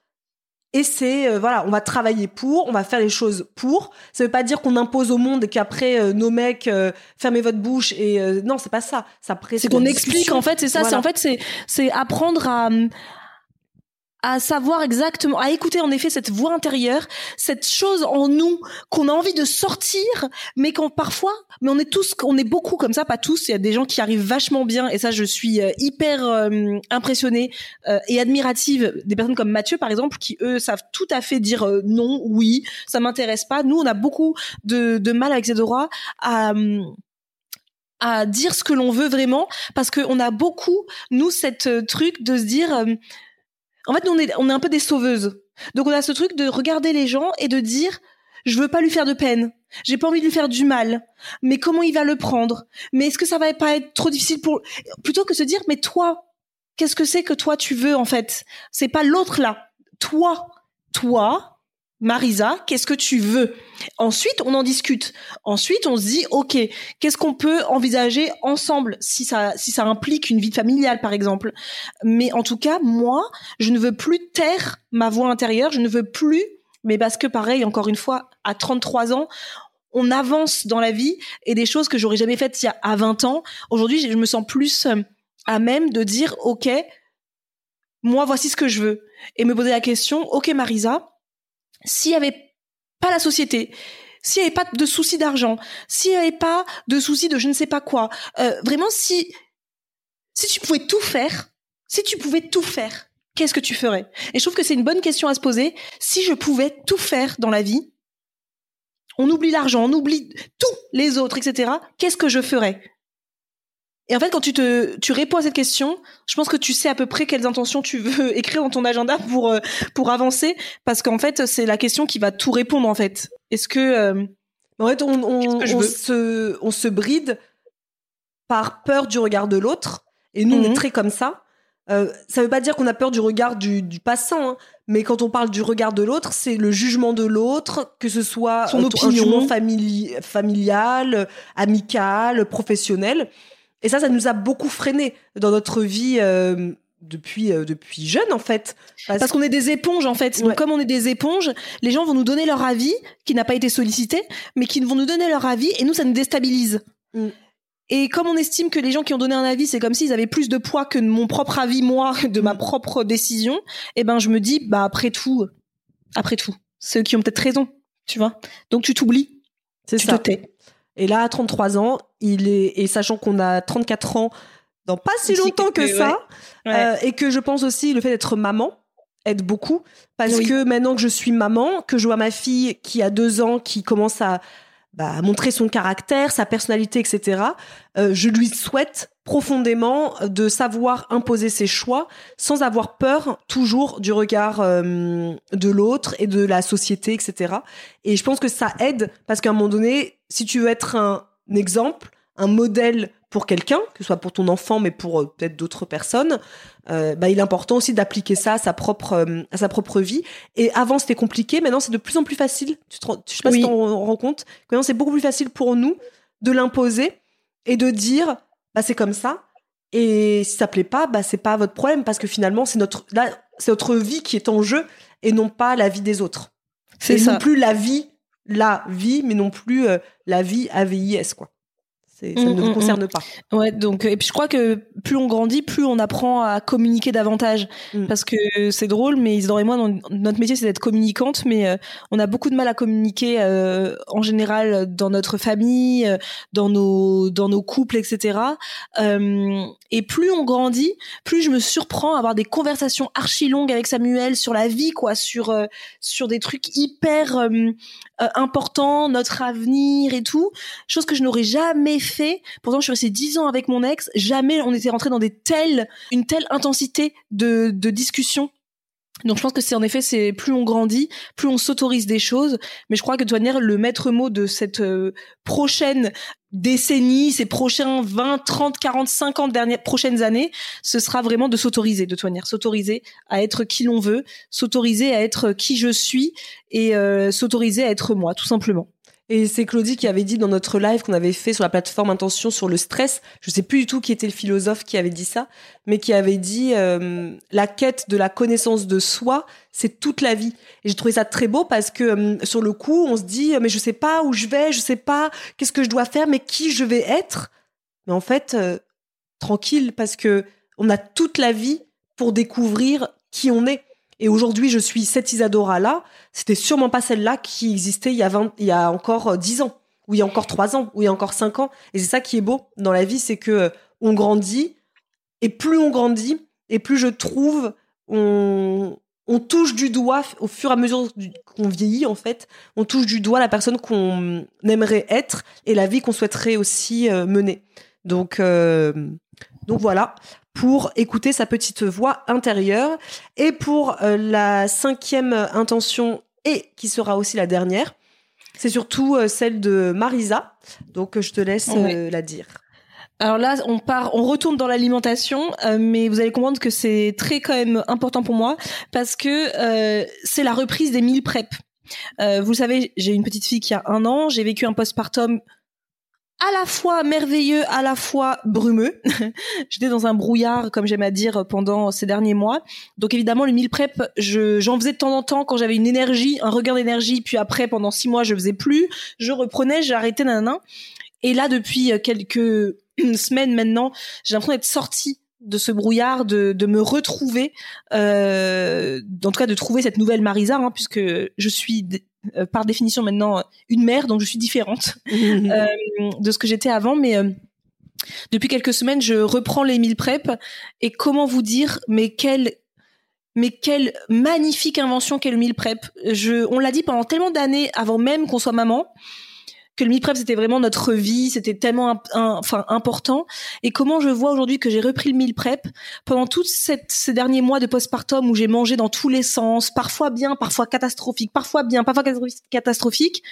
Et c'est euh, voilà, on va travailler pour, on va faire les choses pour. Ça veut pas dire qu'on impose au monde et qu'après euh, nos mecs fermez votre bouche et non, c'est pas ça. Ça c'est qu'on explique en fait, c'est ça, c'est en fait c'est c'est apprendre à à savoir exactement, à écouter en effet cette voix intérieure, cette chose en nous qu'on a envie de sortir, mais qu'on parfois, mais on est tous, on est beaucoup comme ça, pas tous. Il y a des gens qui arrivent vachement bien, et ça, je suis euh, hyper euh, impressionnée euh, et admirative des personnes comme Mathieu, par exemple, qui eux savent tout à fait dire non, oui, ça m'intéresse pas. Nous, on a beaucoup de, de mal avec Zedora à à dire ce que l'on veut vraiment parce qu'on a beaucoup nous cette truc de se dire en fait, on est, on est un peu des sauveuses. Donc on a ce truc de regarder les gens et de dire je veux pas lui faire de peine. J'ai pas envie de lui faire du mal. Mais comment il va le prendre? Mais est-ce que ça va pas être trop difficile pour plutôt que se dire mais toi, qu'est-ce que c'est que toi tu veux en fait? C'est pas l'autre là. Toi, toi, Marisa, qu'est-ce que tu veux? Ensuite, on en discute. Ensuite, on se dit, ok, qu'est-ce qu'on peut envisager ensemble si ça, si ça implique une vie familiale, par exemple? Mais en tout cas, moi, je ne veux plus taire ma voix intérieure. Je ne veux plus, mais parce que pareil, encore une fois, à 33 ans, on avance dans la vie et des choses que j'aurais jamais faites il y a à 20 ans. Aujourd'hui, je me sens plus euh, à même de dire, ok, moi, voici ce que je veux. Et me poser la question, ok, Marisa, s'il y avait pas la société, s'il y avait pas de soucis d'argent, s'il y avait pas de soucis de je ne sais pas quoi, euh, vraiment si si tu pouvais tout faire, si tu pouvais tout faire, qu'est-ce que tu ferais? Et je trouve que c'est une bonne question à se poser. Si je pouvais tout faire dans la vie, on oublie l'argent, on oublie tous les autres, etc. Qu'est-ce que je ferais? Et en fait, quand tu te, tu réponds à cette question, je pense que tu sais à peu près quelles intentions tu veux [LAUGHS] écrire dans ton agenda pour euh, pour avancer, parce qu'en fait, c'est la question qui va tout répondre en fait. Est-ce que euh, en fait, on, on, se on se bride par peur du regard de l'autre, et nous on est mhm. très comme ça. Euh, ça veut pas dire qu'on a peur du regard du, du passant, hein, mais quand on parle du regard de l'autre, c'est le jugement de l'autre, que ce soit son opinion familial, amical, professionnel. Et ça, ça nous a beaucoup freiné dans notre vie euh, depuis euh, depuis jeune en fait. Parce, qu'on est des éponges en fait. Donc comme on est des éponges, les gens vont nous donner leur avis qui n'a pas été sollicité, mais qui vont nous donner leur avis et nous ça nous déstabilise. Mm. Et comme on estime que les gens qui ont donné un avis, c'est comme s'ils avaient plus de poids que mon propre avis moi, [LAUGHS] de ma mm. propre décision, eh ben je me dis bah après tout, après tout, ceux qui ont peut-être raison, tu vois. Donc tu t'oublies, tu ça. te tais. Et là, à 33 ans, il est, et sachant qu'on a 34 ans dans pas si longtemps que, ça, euh, et que je pense aussi le fait d'être maman aide beaucoup, parce que maintenant que je suis maman, que je vois ma fille qui a deux ans, qui commence à, bah, montrer son caractère, sa personnalité, etc. Euh, je lui souhaite profondément de savoir imposer ses choix sans avoir peur toujours du regard euh, de l'autre et de la société, etc. Et je pense que ça aide parce qu'à un moment donné, si tu veux être un exemple, un modèle pour quelqu'un, que ce soit pour ton enfant, mais pour euh, peut-être d'autres personnes, euh, bah, il est important aussi d'appliquer ça à sa propre euh, à sa propre vie. Et avant c'était compliqué, maintenant c'est de plus en plus facile. Tu te, je sais pas si tu en rends compte. Maintenant c'est beaucoup plus facile pour nous de l'imposer et de dire bah c'est comme ça. Et si ça plaît pas, bah c'est pas votre problème parce que finalement c'est notre là c'est notre vie qui est en jeu et non pas la vie des autres. C'est non plus la vie la vie, mais non plus la vie AVIS quoi ça ne nous mm, mm, concerne mm. pas. Ouais, donc et puis je crois que plus on grandit, plus on apprend à communiquer davantage parce que c'est drôle mais Isidore et moi notre métier c'est d'être communicante mais euh, on a beaucoup de mal à communiquer euh, en général dans notre famille, euh, dans nos dans nos couples etc. et plus on grandit, plus je me surprends à avoir des conversations archi longues avec Samuel sur la vie quoi, sur sur des trucs hyper importants, notre avenir et tout, chose que je n'aurais jamais fait. Pourtant, je suis restée dix ans avec mon ex. Jamais on était rentré dans des telles, une telle intensité de, de discussion donc je pense que c'est en effet c'est plus on grandit, plus on s'autorise des choses. Mais je crois que de le maître mot de cette euh, prochaine décennie, ces prochains 20, 30, 40, 50 dernières prochaines années, ce sera vraiment de s'autoriser, de toute s'autoriser à être qui l'on veut, s'autoriser à être qui je suis et euh, s'autoriser à être moi, tout simplement. Et c'est Claudie qui avait dit dans notre live qu'on avait fait sur la plateforme Intention sur le stress, je sais plus du tout qui était le philosophe qui avait dit ça, mais qui avait dit euh, la quête de la connaissance de soi, c'est toute la vie. Et j'ai trouvé ça très beau parce que euh, sur le coup, on se dit mais je sais pas où je vais, je sais pas qu'est-ce que je dois faire, mais qui je vais être. Mais en fait, euh, tranquille parce que on a toute la vie pour découvrir qui on est. Et aujourd'hui, je suis cette Isadora-là. C'était sûrement pas celle-là qui existait il y a encore 10 euh, ans, ou il y a encore 3 ans, ou il y a encore 5 ans. Et c'est ça qui est beau dans la vie, c'est que euh, on grandit, et plus on grandit, et plus je trouve, on, on touche du doigt, au fur et à mesure qu'on vieillit, en fait, on touche du doigt la personne qu'on aimerait être et la vie qu'on souhaiterait aussi euh, mener. Donc, donc voilà pour écouter sa petite voix intérieure. Et pour euh, la cinquième intention, et qui sera aussi la dernière, c'est surtout euh, celle de Marisa. Donc je te laisse euh, la dire. Alors là, on part, on retourne dans l'alimentation, mais vous allez comprendre que c'est très quand même important pour moi parce que c'est la reprise des mille prep. vous savez, j'ai une petite fille qui a un an, j'ai vécu un postpartum à la fois merveilleux, à la fois brumeux. [LAUGHS] J'étais dans un brouillard, comme j'aime à dire, pendant ces derniers mois. Donc évidemment, le meal prep, j'en faisais de temps en temps quand j'avais une énergie, un regain d'énergie. Puis après, pendant six mois, je faisais plus. Je reprenais, arrêté, nanana. Et là, depuis quelques [CLEARS THROAT] semaines maintenant, j'ai l'impression d'être sortie de ce brouillard, de, de me retrouver, euh, en tout cas de trouver cette nouvelle Marisa, hein, puisque je suis euh, par définition maintenant une mère, donc je suis différente [LAUGHS] euh, de ce que j'étais avant, mais euh, depuis quelques semaines, je reprends les mille prep et comment vous dire, mais quelle mais quelle magnifique invention qu'est le meal prep. Je, on l'a dit pendant tellement d'années avant même qu'on soit maman que le meal prep c'était vraiment notre vie, c'était tellement enfin important. Et comment je vois aujourd'hui que j'ai repris le meal prep pendant tous ces derniers mois de postpartum où j'ai mangé dans tous les sens, parfois bien, parfois catastrophique, parfois bien, parfois catastrophique.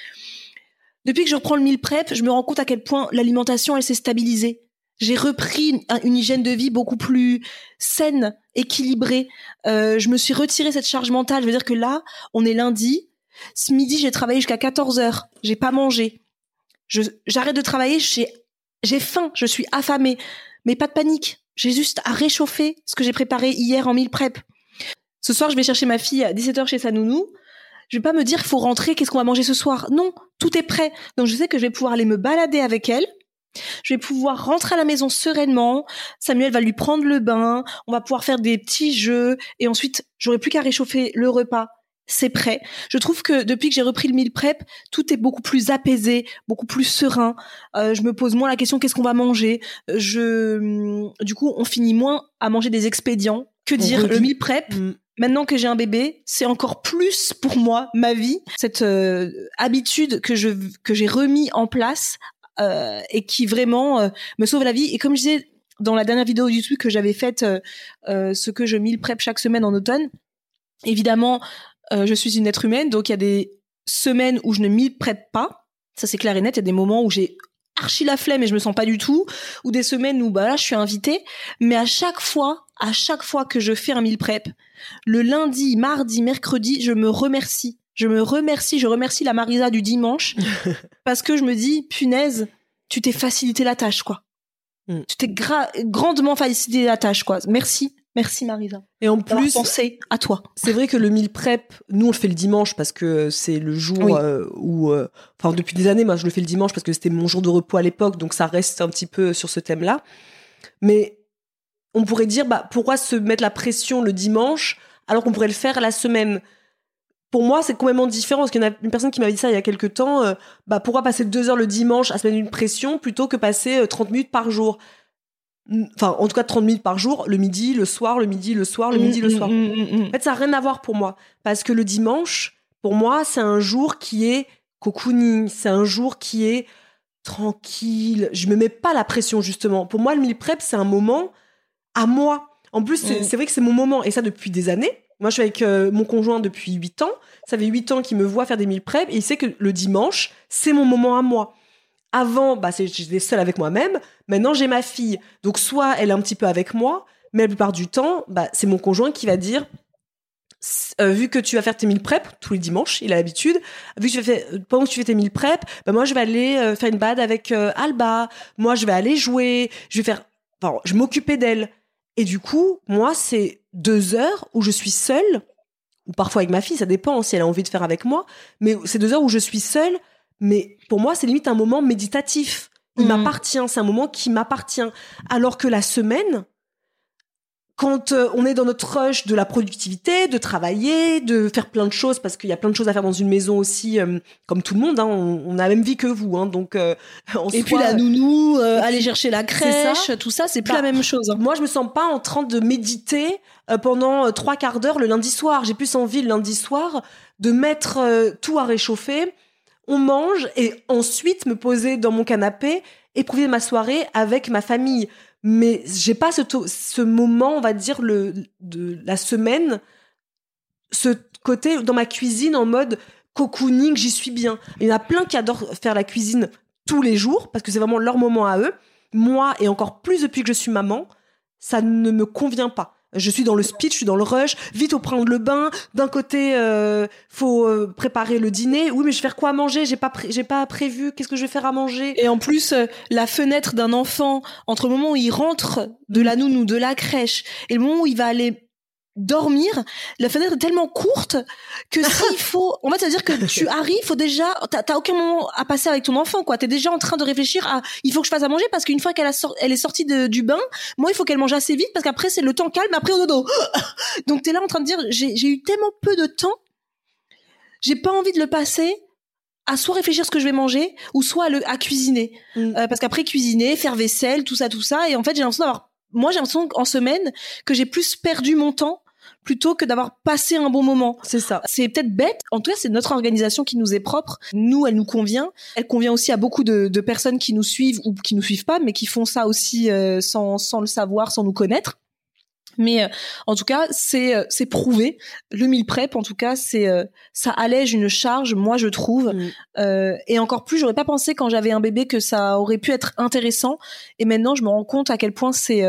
Depuis que je reprends le meal prep, je me rends compte à quel point l'alimentation elle s'est stabilisée. J'ai repris une, hygiène de vie beaucoup plus saine, équilibrée. Euh, je me suis retiré cette charge mentale. Je veux dire que là, on est lundi. Ce midi, j'ai travaillé jusqu'à 14 heures. J'ai pas mangé j'arrête de travailler, j'ai faim, je suis affamée, mais pas de panique. J'ai juste à réchauffer ce que j'ai préparé hier en mille prep. Ce soir, je vais chercher ma fille à 17h chez sa nounou. Je vais pas me dire, faut rentrer, qu'est-ce qu'on va manger ce soir? Non, tout est prêt. Donc je sais que je vais pouvoir aller me balader avec elle. Je vais pouvoir rentrer à la maison sereinement. Samuel va lui prendre le bain. On va pouvoir faire des petits jeux. Et ensuite, j'aurai plus qu'à réchauffer le repas c'est prêt. Je trouve que depuis que j'ai repris le meal prep, tout est beaucoup plus apaisé, beaucoup plus serein. Euh, je me pose moins la question qu'est-ce qu'on va manger? Je, du coup, on finit moins à manger des expédients. Que dire? Le meal prep, mm. maintenant que j'ai un bébé, c'est encore plus pour moi ma vie, cette euh, habitude que je que j'ai remis en place euh, et qui vraiment euh, me sauve la vie. Et comme je disais dans la dernière vidéo YouTube que j'avais faite, ce que je mille prep chaque semaine en automne, évidemment, je suis une être humaine, donc il y a des semaines où je ne mille prep pas. Ça c'est clair et net. Il y a des moments où j'ai archi la flemme et je me sens pas du tout, ou des semaines où bah là je suis invitée, mais à chaque fois, à chaque fois que je fais un meal prep, le lundi, mardi, mercredi, je me remercie. Je me remercie, je remercie la Marisa du dimanche [LAUGHS] parce que je me dis punaise, tu t'es facilité la tâche quoi. Mm. Tu t'es grandement facilité la tâche quoi. Merci Merci Marisa. Et en plus, à toi. C'est vrai que le meal prep, nous on le fait le dimanche parce que c'est le jour euh, où, euh, enfin depuis des années, moi je le fais le dimanche parce que c'était mon jour de repos à l'époque, donc ça reste un petit peu sur ce thème-là. Mais on pourrait dire, bah pourquoi se mettre la pression le dimanche alors qu'on pourrait le faire la semaine? Pour moi, c'est complètement différent parce qu'il y a une personne qui m'avait dit ça il y a quelques temps. Euh, bah, pourquoi passer deux heures le dimanche à se mettre une pression plutôt que passer 30 minutes par jour? Enfin en tout cas 30 minutes par jour, le midi, le soir, le midi, le soir, le midi, le mm, soir. Mm, mm, en fait, ça n'a rien à voir pour moi parce que le dimanche, pour moi, c'est un jour qui est cocooning, c'est un jour qui est tranquille. Je me mets pas la pression justement. Pour moi, le meal prep, c'est un moment à moi. En plus, c'est vrai que c'est mon moment et ça depuis des années. Moi, je suis avec euh, mon conjoint depuis 8 ans. Ça fait 8 ans qu'il me voit faire des meal prep et il sait que le dimanche, c'est mon moment à moi. Avant, bah, j'étais seule avec moi-même. Maintenant, j'ai ma fille. Donc, soit elle est un petit peu avec moi, mais la plupart du temps, bah, c'est mon conjoint qui va dire euh, vu que tu vas faire tes mille prep tous les dimanches, il a l'habitude. Vu que tu fais, pendant que tu fais tes mille prep, bah moi je vais aller euh, faire une bad avec euh, Alba. Moi je vais aller jouer. Je vais faire, enfin, je m'occuper d'elle. Et du coup, moi c'est deux heures où je suis seule, ou parfois avec ma fille, ça dépend si elle a envie de faire avec moi. Mais c'est deux heures où je suis seule mais pour moi, c'est limite un moment méditatif. Il mm. m'appartient, c'est un moment qui m'appartient. Alors que la semaine, quand euh, on est dans notre rush de la productivité, de travailler, de faire plein de choses, parce qu'il y a plein de choses à faire dans une maison aussi, euh, comme tout le monde, hein, on, a la même vie que vous, hein, donc. Euh, [LAUGHS] et puis la nounou, aller chercher la crèche, tout ça, c'est pas la bah, même chose. Hein. Moi, je me sens pas en train de méditer pendant trois quarts d'heure le lundi soir. J'ai plus envie le lundi soir de mettre tout à réchauffer on mange et ensuite me poser dans mon canapé et ma soirée avec ma famille. Mais j'ai pas ce, ce moment, on va dire, de la semaine, ce côté dans ma cuisine en mode cocooning, j'y suis bien. Il y en a plein qui adorent faire la cuisine tous les jours parce que c'est vraiment leur moment à eux. Moi, et encore plus depuis que je suis maman, ça ne me convient pas. Je suis dans le speech, je suis dans le rush. Vite, faut prendre le bain. D'un côté, euh, faut euh, préparer le dîner. Oui, mais je vais faire quoi à manger? J'ai pas, j'ai pas prévu. Qu'est-ce que je vais faire à manger? Et en plus, euh, la fenêtre d'un enfant entre le moment où il rentre de la nounou, de la crèche, et le moment où il va aller dormir, la fenêtre est tellement courte que [LAUGHS] s'il faut, en fait, c'est-à-dire que tu arrives, faut déjà, t'as aucun moment à passer avec ton enfant, quoi. T'es déjà en train de réfléchir à, il faut que je fasse à manger parce qu'une fois qu'elle elle est sortie du bain, moi, il faut qu'elle mange assez vite parce qu'après, c'est le temps calme, après au dodo. [GASPS] Donc, t'es là en train de dire, j'ai eu tellement peu de temps, j'ai pas envie de le passer à soit réfléchir ce que je vais manger ou soit à, le, à cuisiner. Mm. Euh, parce qu'après, cuisiner, faire vaisselle, tout ça, tout ça, et en fait, j'ai l'impression d'avoir moi, j'ai l'impression qu'en semaine, que j'ai plus perdu mon temps plutôt que d'avoir passé un bon moment. C'est ça. C'est peut-être bête. En tout cas, c'est notre organisation qui nous est propre. Nous, elle nous convient. Elle convient aussi à beaucoup de, personnes qui nous suivent ou qui nous suivent pas, mais qui font ça aussi euh, sans, sans le savoir, sans nous connaître. Mais euh, en tout cas, c'est euh, c'est prouvé. Le meal prep, en tout cas, c'est ça allège une charge, moi je trouve. Mm. et encore plus, j'aurais pas pensé quand j'avais un bébé que ça aurait pu être intéressant. Et maintenant, je me rends compte à quel point c'est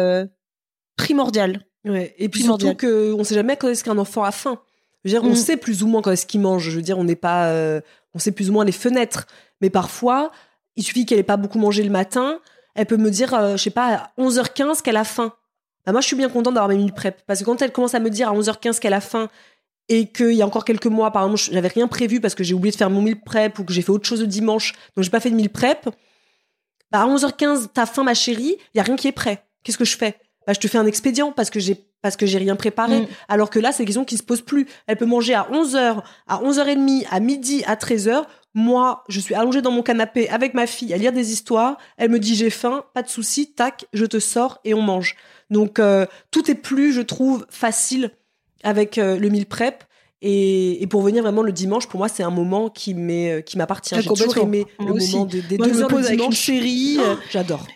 primordial. Ouais. Et puis surtout que on sait jamais quand est-ce qu'un enfant a faim. Je veux dire, on mm. sait plus ou moins quand est-ce qu'il mange. Je veux dire, on n'est pas, euh, on sait plus ou moins les fenêtres. Mais parfois, il suffit qu'elle ait pas beaucoup mangé le matin. Elle peut me dire, euh, je sais pas, à 11h15 qu'elle a faim. Bah, moi, je suis bien contente d'avoir mes minutes prep. Parce que quand elle commence à me dire à 11h15 qu'elle a faim et qu'il y a encore quelques mois, par exemple, j'avais rien prévu parce que j'ai oublié de faire mon meal prep ou que j'ai fait autre chose le dimanche, donc j'ai pas fait de meal prep. Bah, à 11h15, t'as faim, ma chérie, il y a rien qui est prêt. Qu'est-ce que je fais? Bah, je te fais un expédient parce que j'ai parce que j'ai rien préparé. Mm. Alors que là, c'est une question qui se pose plus. Elle peut manger à 11h, à 11h30, à midi, à 13h. Moi, je suis allongée dans mon canapé avec ma fille à lire des histoires. Elle me dit j'ai faim, pas de souci, tac, je te sors et on mange. Donc euh, tout est plus, je trouve, facile avec le meal prep. Et, pour venir vraiment le dimanche, pour moi, c'est un moment qui qui m'appartient. J'ai toujours aimé le moment des, deux heures de dimanche. Avec série, j'adore.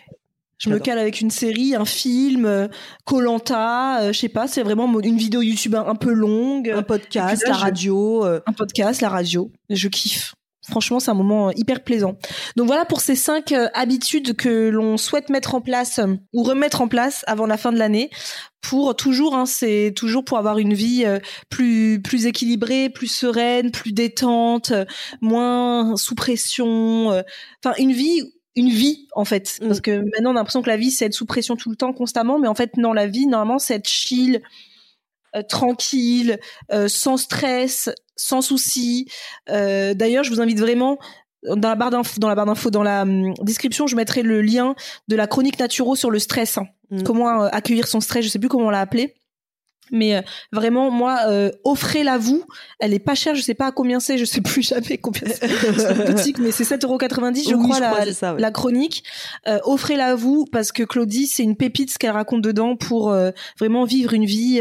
Je me cale avec une série, un film, Colanta, euh, je sais pas, c'est vraiment une vidéo YouTube un, peu longue, un podcast, la radio, euh. un podcast, la radio. Je kiffe. Franchement, c'est un moment euh, hyper plaisant. Donc voilà pour ces cinq habitudes que l'on souhaite mettre en place ou remettre en place avant la fin de l'année pour toujours, hein, c'est toujours pour avoir une vie plus plus équilibrée, plus sereine, plus détente, moins sous pression. Enfin, une vie une vie en fait mm. parce que maintenant on a l'impression que la vie c'est être sous pression tout le temps constamment mais en fait non la vie normalement c'est être chill euh, tranquille euh, sans stress sans soucis euh, d'ailleurs je vous invite vraiment dans la barre d'infos dans la barre d'infos dans la description je mettrai le lien de la chronique Naturo sur le stress hein. mm. comment accueillir son stress je sais plus comment on l'a appelé mais euh, vraiment, moi, euh, offrez-la vous. Elle est pas chère, je sais pas à combien c'est, je sais [LAUGHS] plus jamais combien c'est boutique, mais c'est 7,90€ je crois, la, la chronique. Euh, offrez-la vous parce que Claudie, c'est une pépite ce qu'elle raconte dedans pour euh, vraiment vivre une vie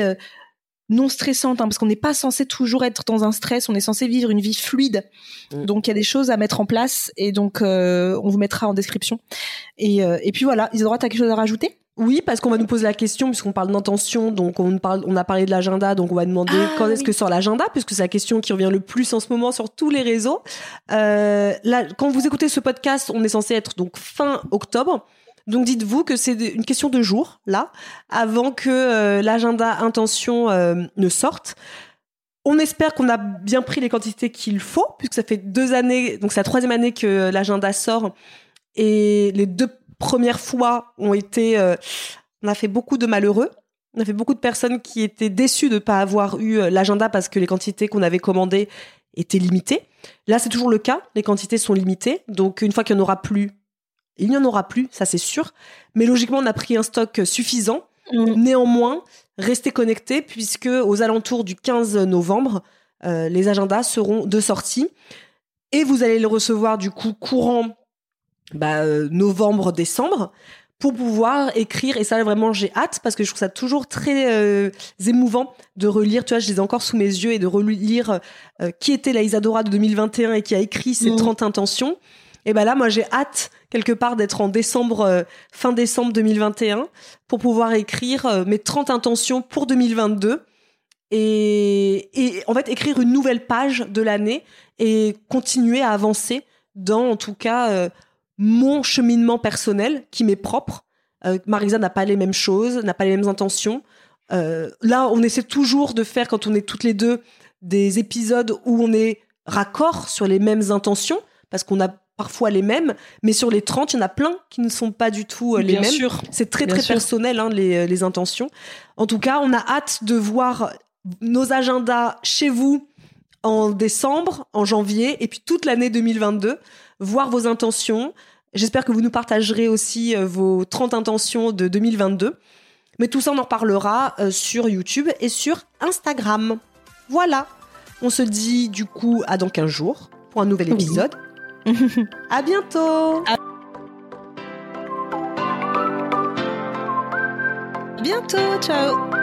non stressante, hein, parce qu'on n'est pas censé toujours être dans un stress, on est censé vivre une vie fluide. Mm. Donc il y a des choses à mettre en place et donc on vous mettra en description. Et, et puis voilà, Isadora, t'as quelque chose à rajouter? Oui, parce qu'on va nous poser la question, puisqu'on parle d'intention, donc on, parle, on a parlé de l'agenda, donc on va demander ah quand est-ce que sort l'agenda, puisque c'est la question qui revient le plus en ce moment sur tous les réseaux. Euh, là, quand vous écoutez ce podcast, on est censé être donc fin octobre. Donc dites-vous que c'est une question de jour, là, avant que euh, l'agenda intention euh, ne sorte. On espère qu'on a bien pris les quantités qu'il faut, puisque ça fait deux années, donc c'est la troisième année que l'agenda sort, et les deux premières fois ont été, euh, on a fait beaucoup de malheureux. On a fait beaucoup de personnes qui étaient déçues de ne pas avoir eu euh, l'agenda parce que les quantités qu'on avait commandées étaient limitées. Là, c'est toujours le cas. Les quantités sont limitées. Donc, une fois qu'il n'y en aura plus, il n'y en aura plus, ça c'est sûr. Mais logiquement, on a pris un stock suffisant. Mm. Néanmoins, restez connectés puisque aux alentours du 15 novembre, euh, les agendas seront de sortie. Et vous allez les recevoir du coup courant bah, euh, novembre, décembre, pour pouvoir écrire. Et ça, vraiment, j'ai hâte parce que je trouve ça toujours très euh, émouvant de relire. Tu vois, je les ai encore sous mes yeux et de relire euh, qui était la Isadora de 2021 et qui a écrit 30 mmh. intentions. Et ben là, moi, j'ai hâte quelque part d'être en décembre, fin décembre 2021, pour pouvoir écrire mes 30 intentions pour 2022. Et, et en fait, écrire une nouvelle page de l'année et continuer à avancer dans, en tout cas, mon cheminement personnel qui m'est propre. Euh, Marisa n'a pas les mêmes choses, n'a pas les mêmes intentions. Euh, là, on essaie toujours de faire, quand on est toutes les deux, des épisodes où on est raccord sur les mêmes intentions, parce qu'on a parfois les mêmes, mais sur les 30, il y en a plein qui ne sont pas du tout euh, les mêmes. C'est très très personnel, hein, les, les intentions. En tout cas, on a hâte de voir nos agendas chez vous en décembre, en janvier, et puis toute l'année 2022 voir vos intentions. J'espère que vous nous partagerez aussi euh, vos 30 intentions de 2022. Mais tout ça, on en reparlera euh, sur YouTube et sur Instagram. Voilà. On se dit du coup à dans 15 jours pour un nouvel épisode. [LAUGHS] à bientôt. À bientôt. Ciao.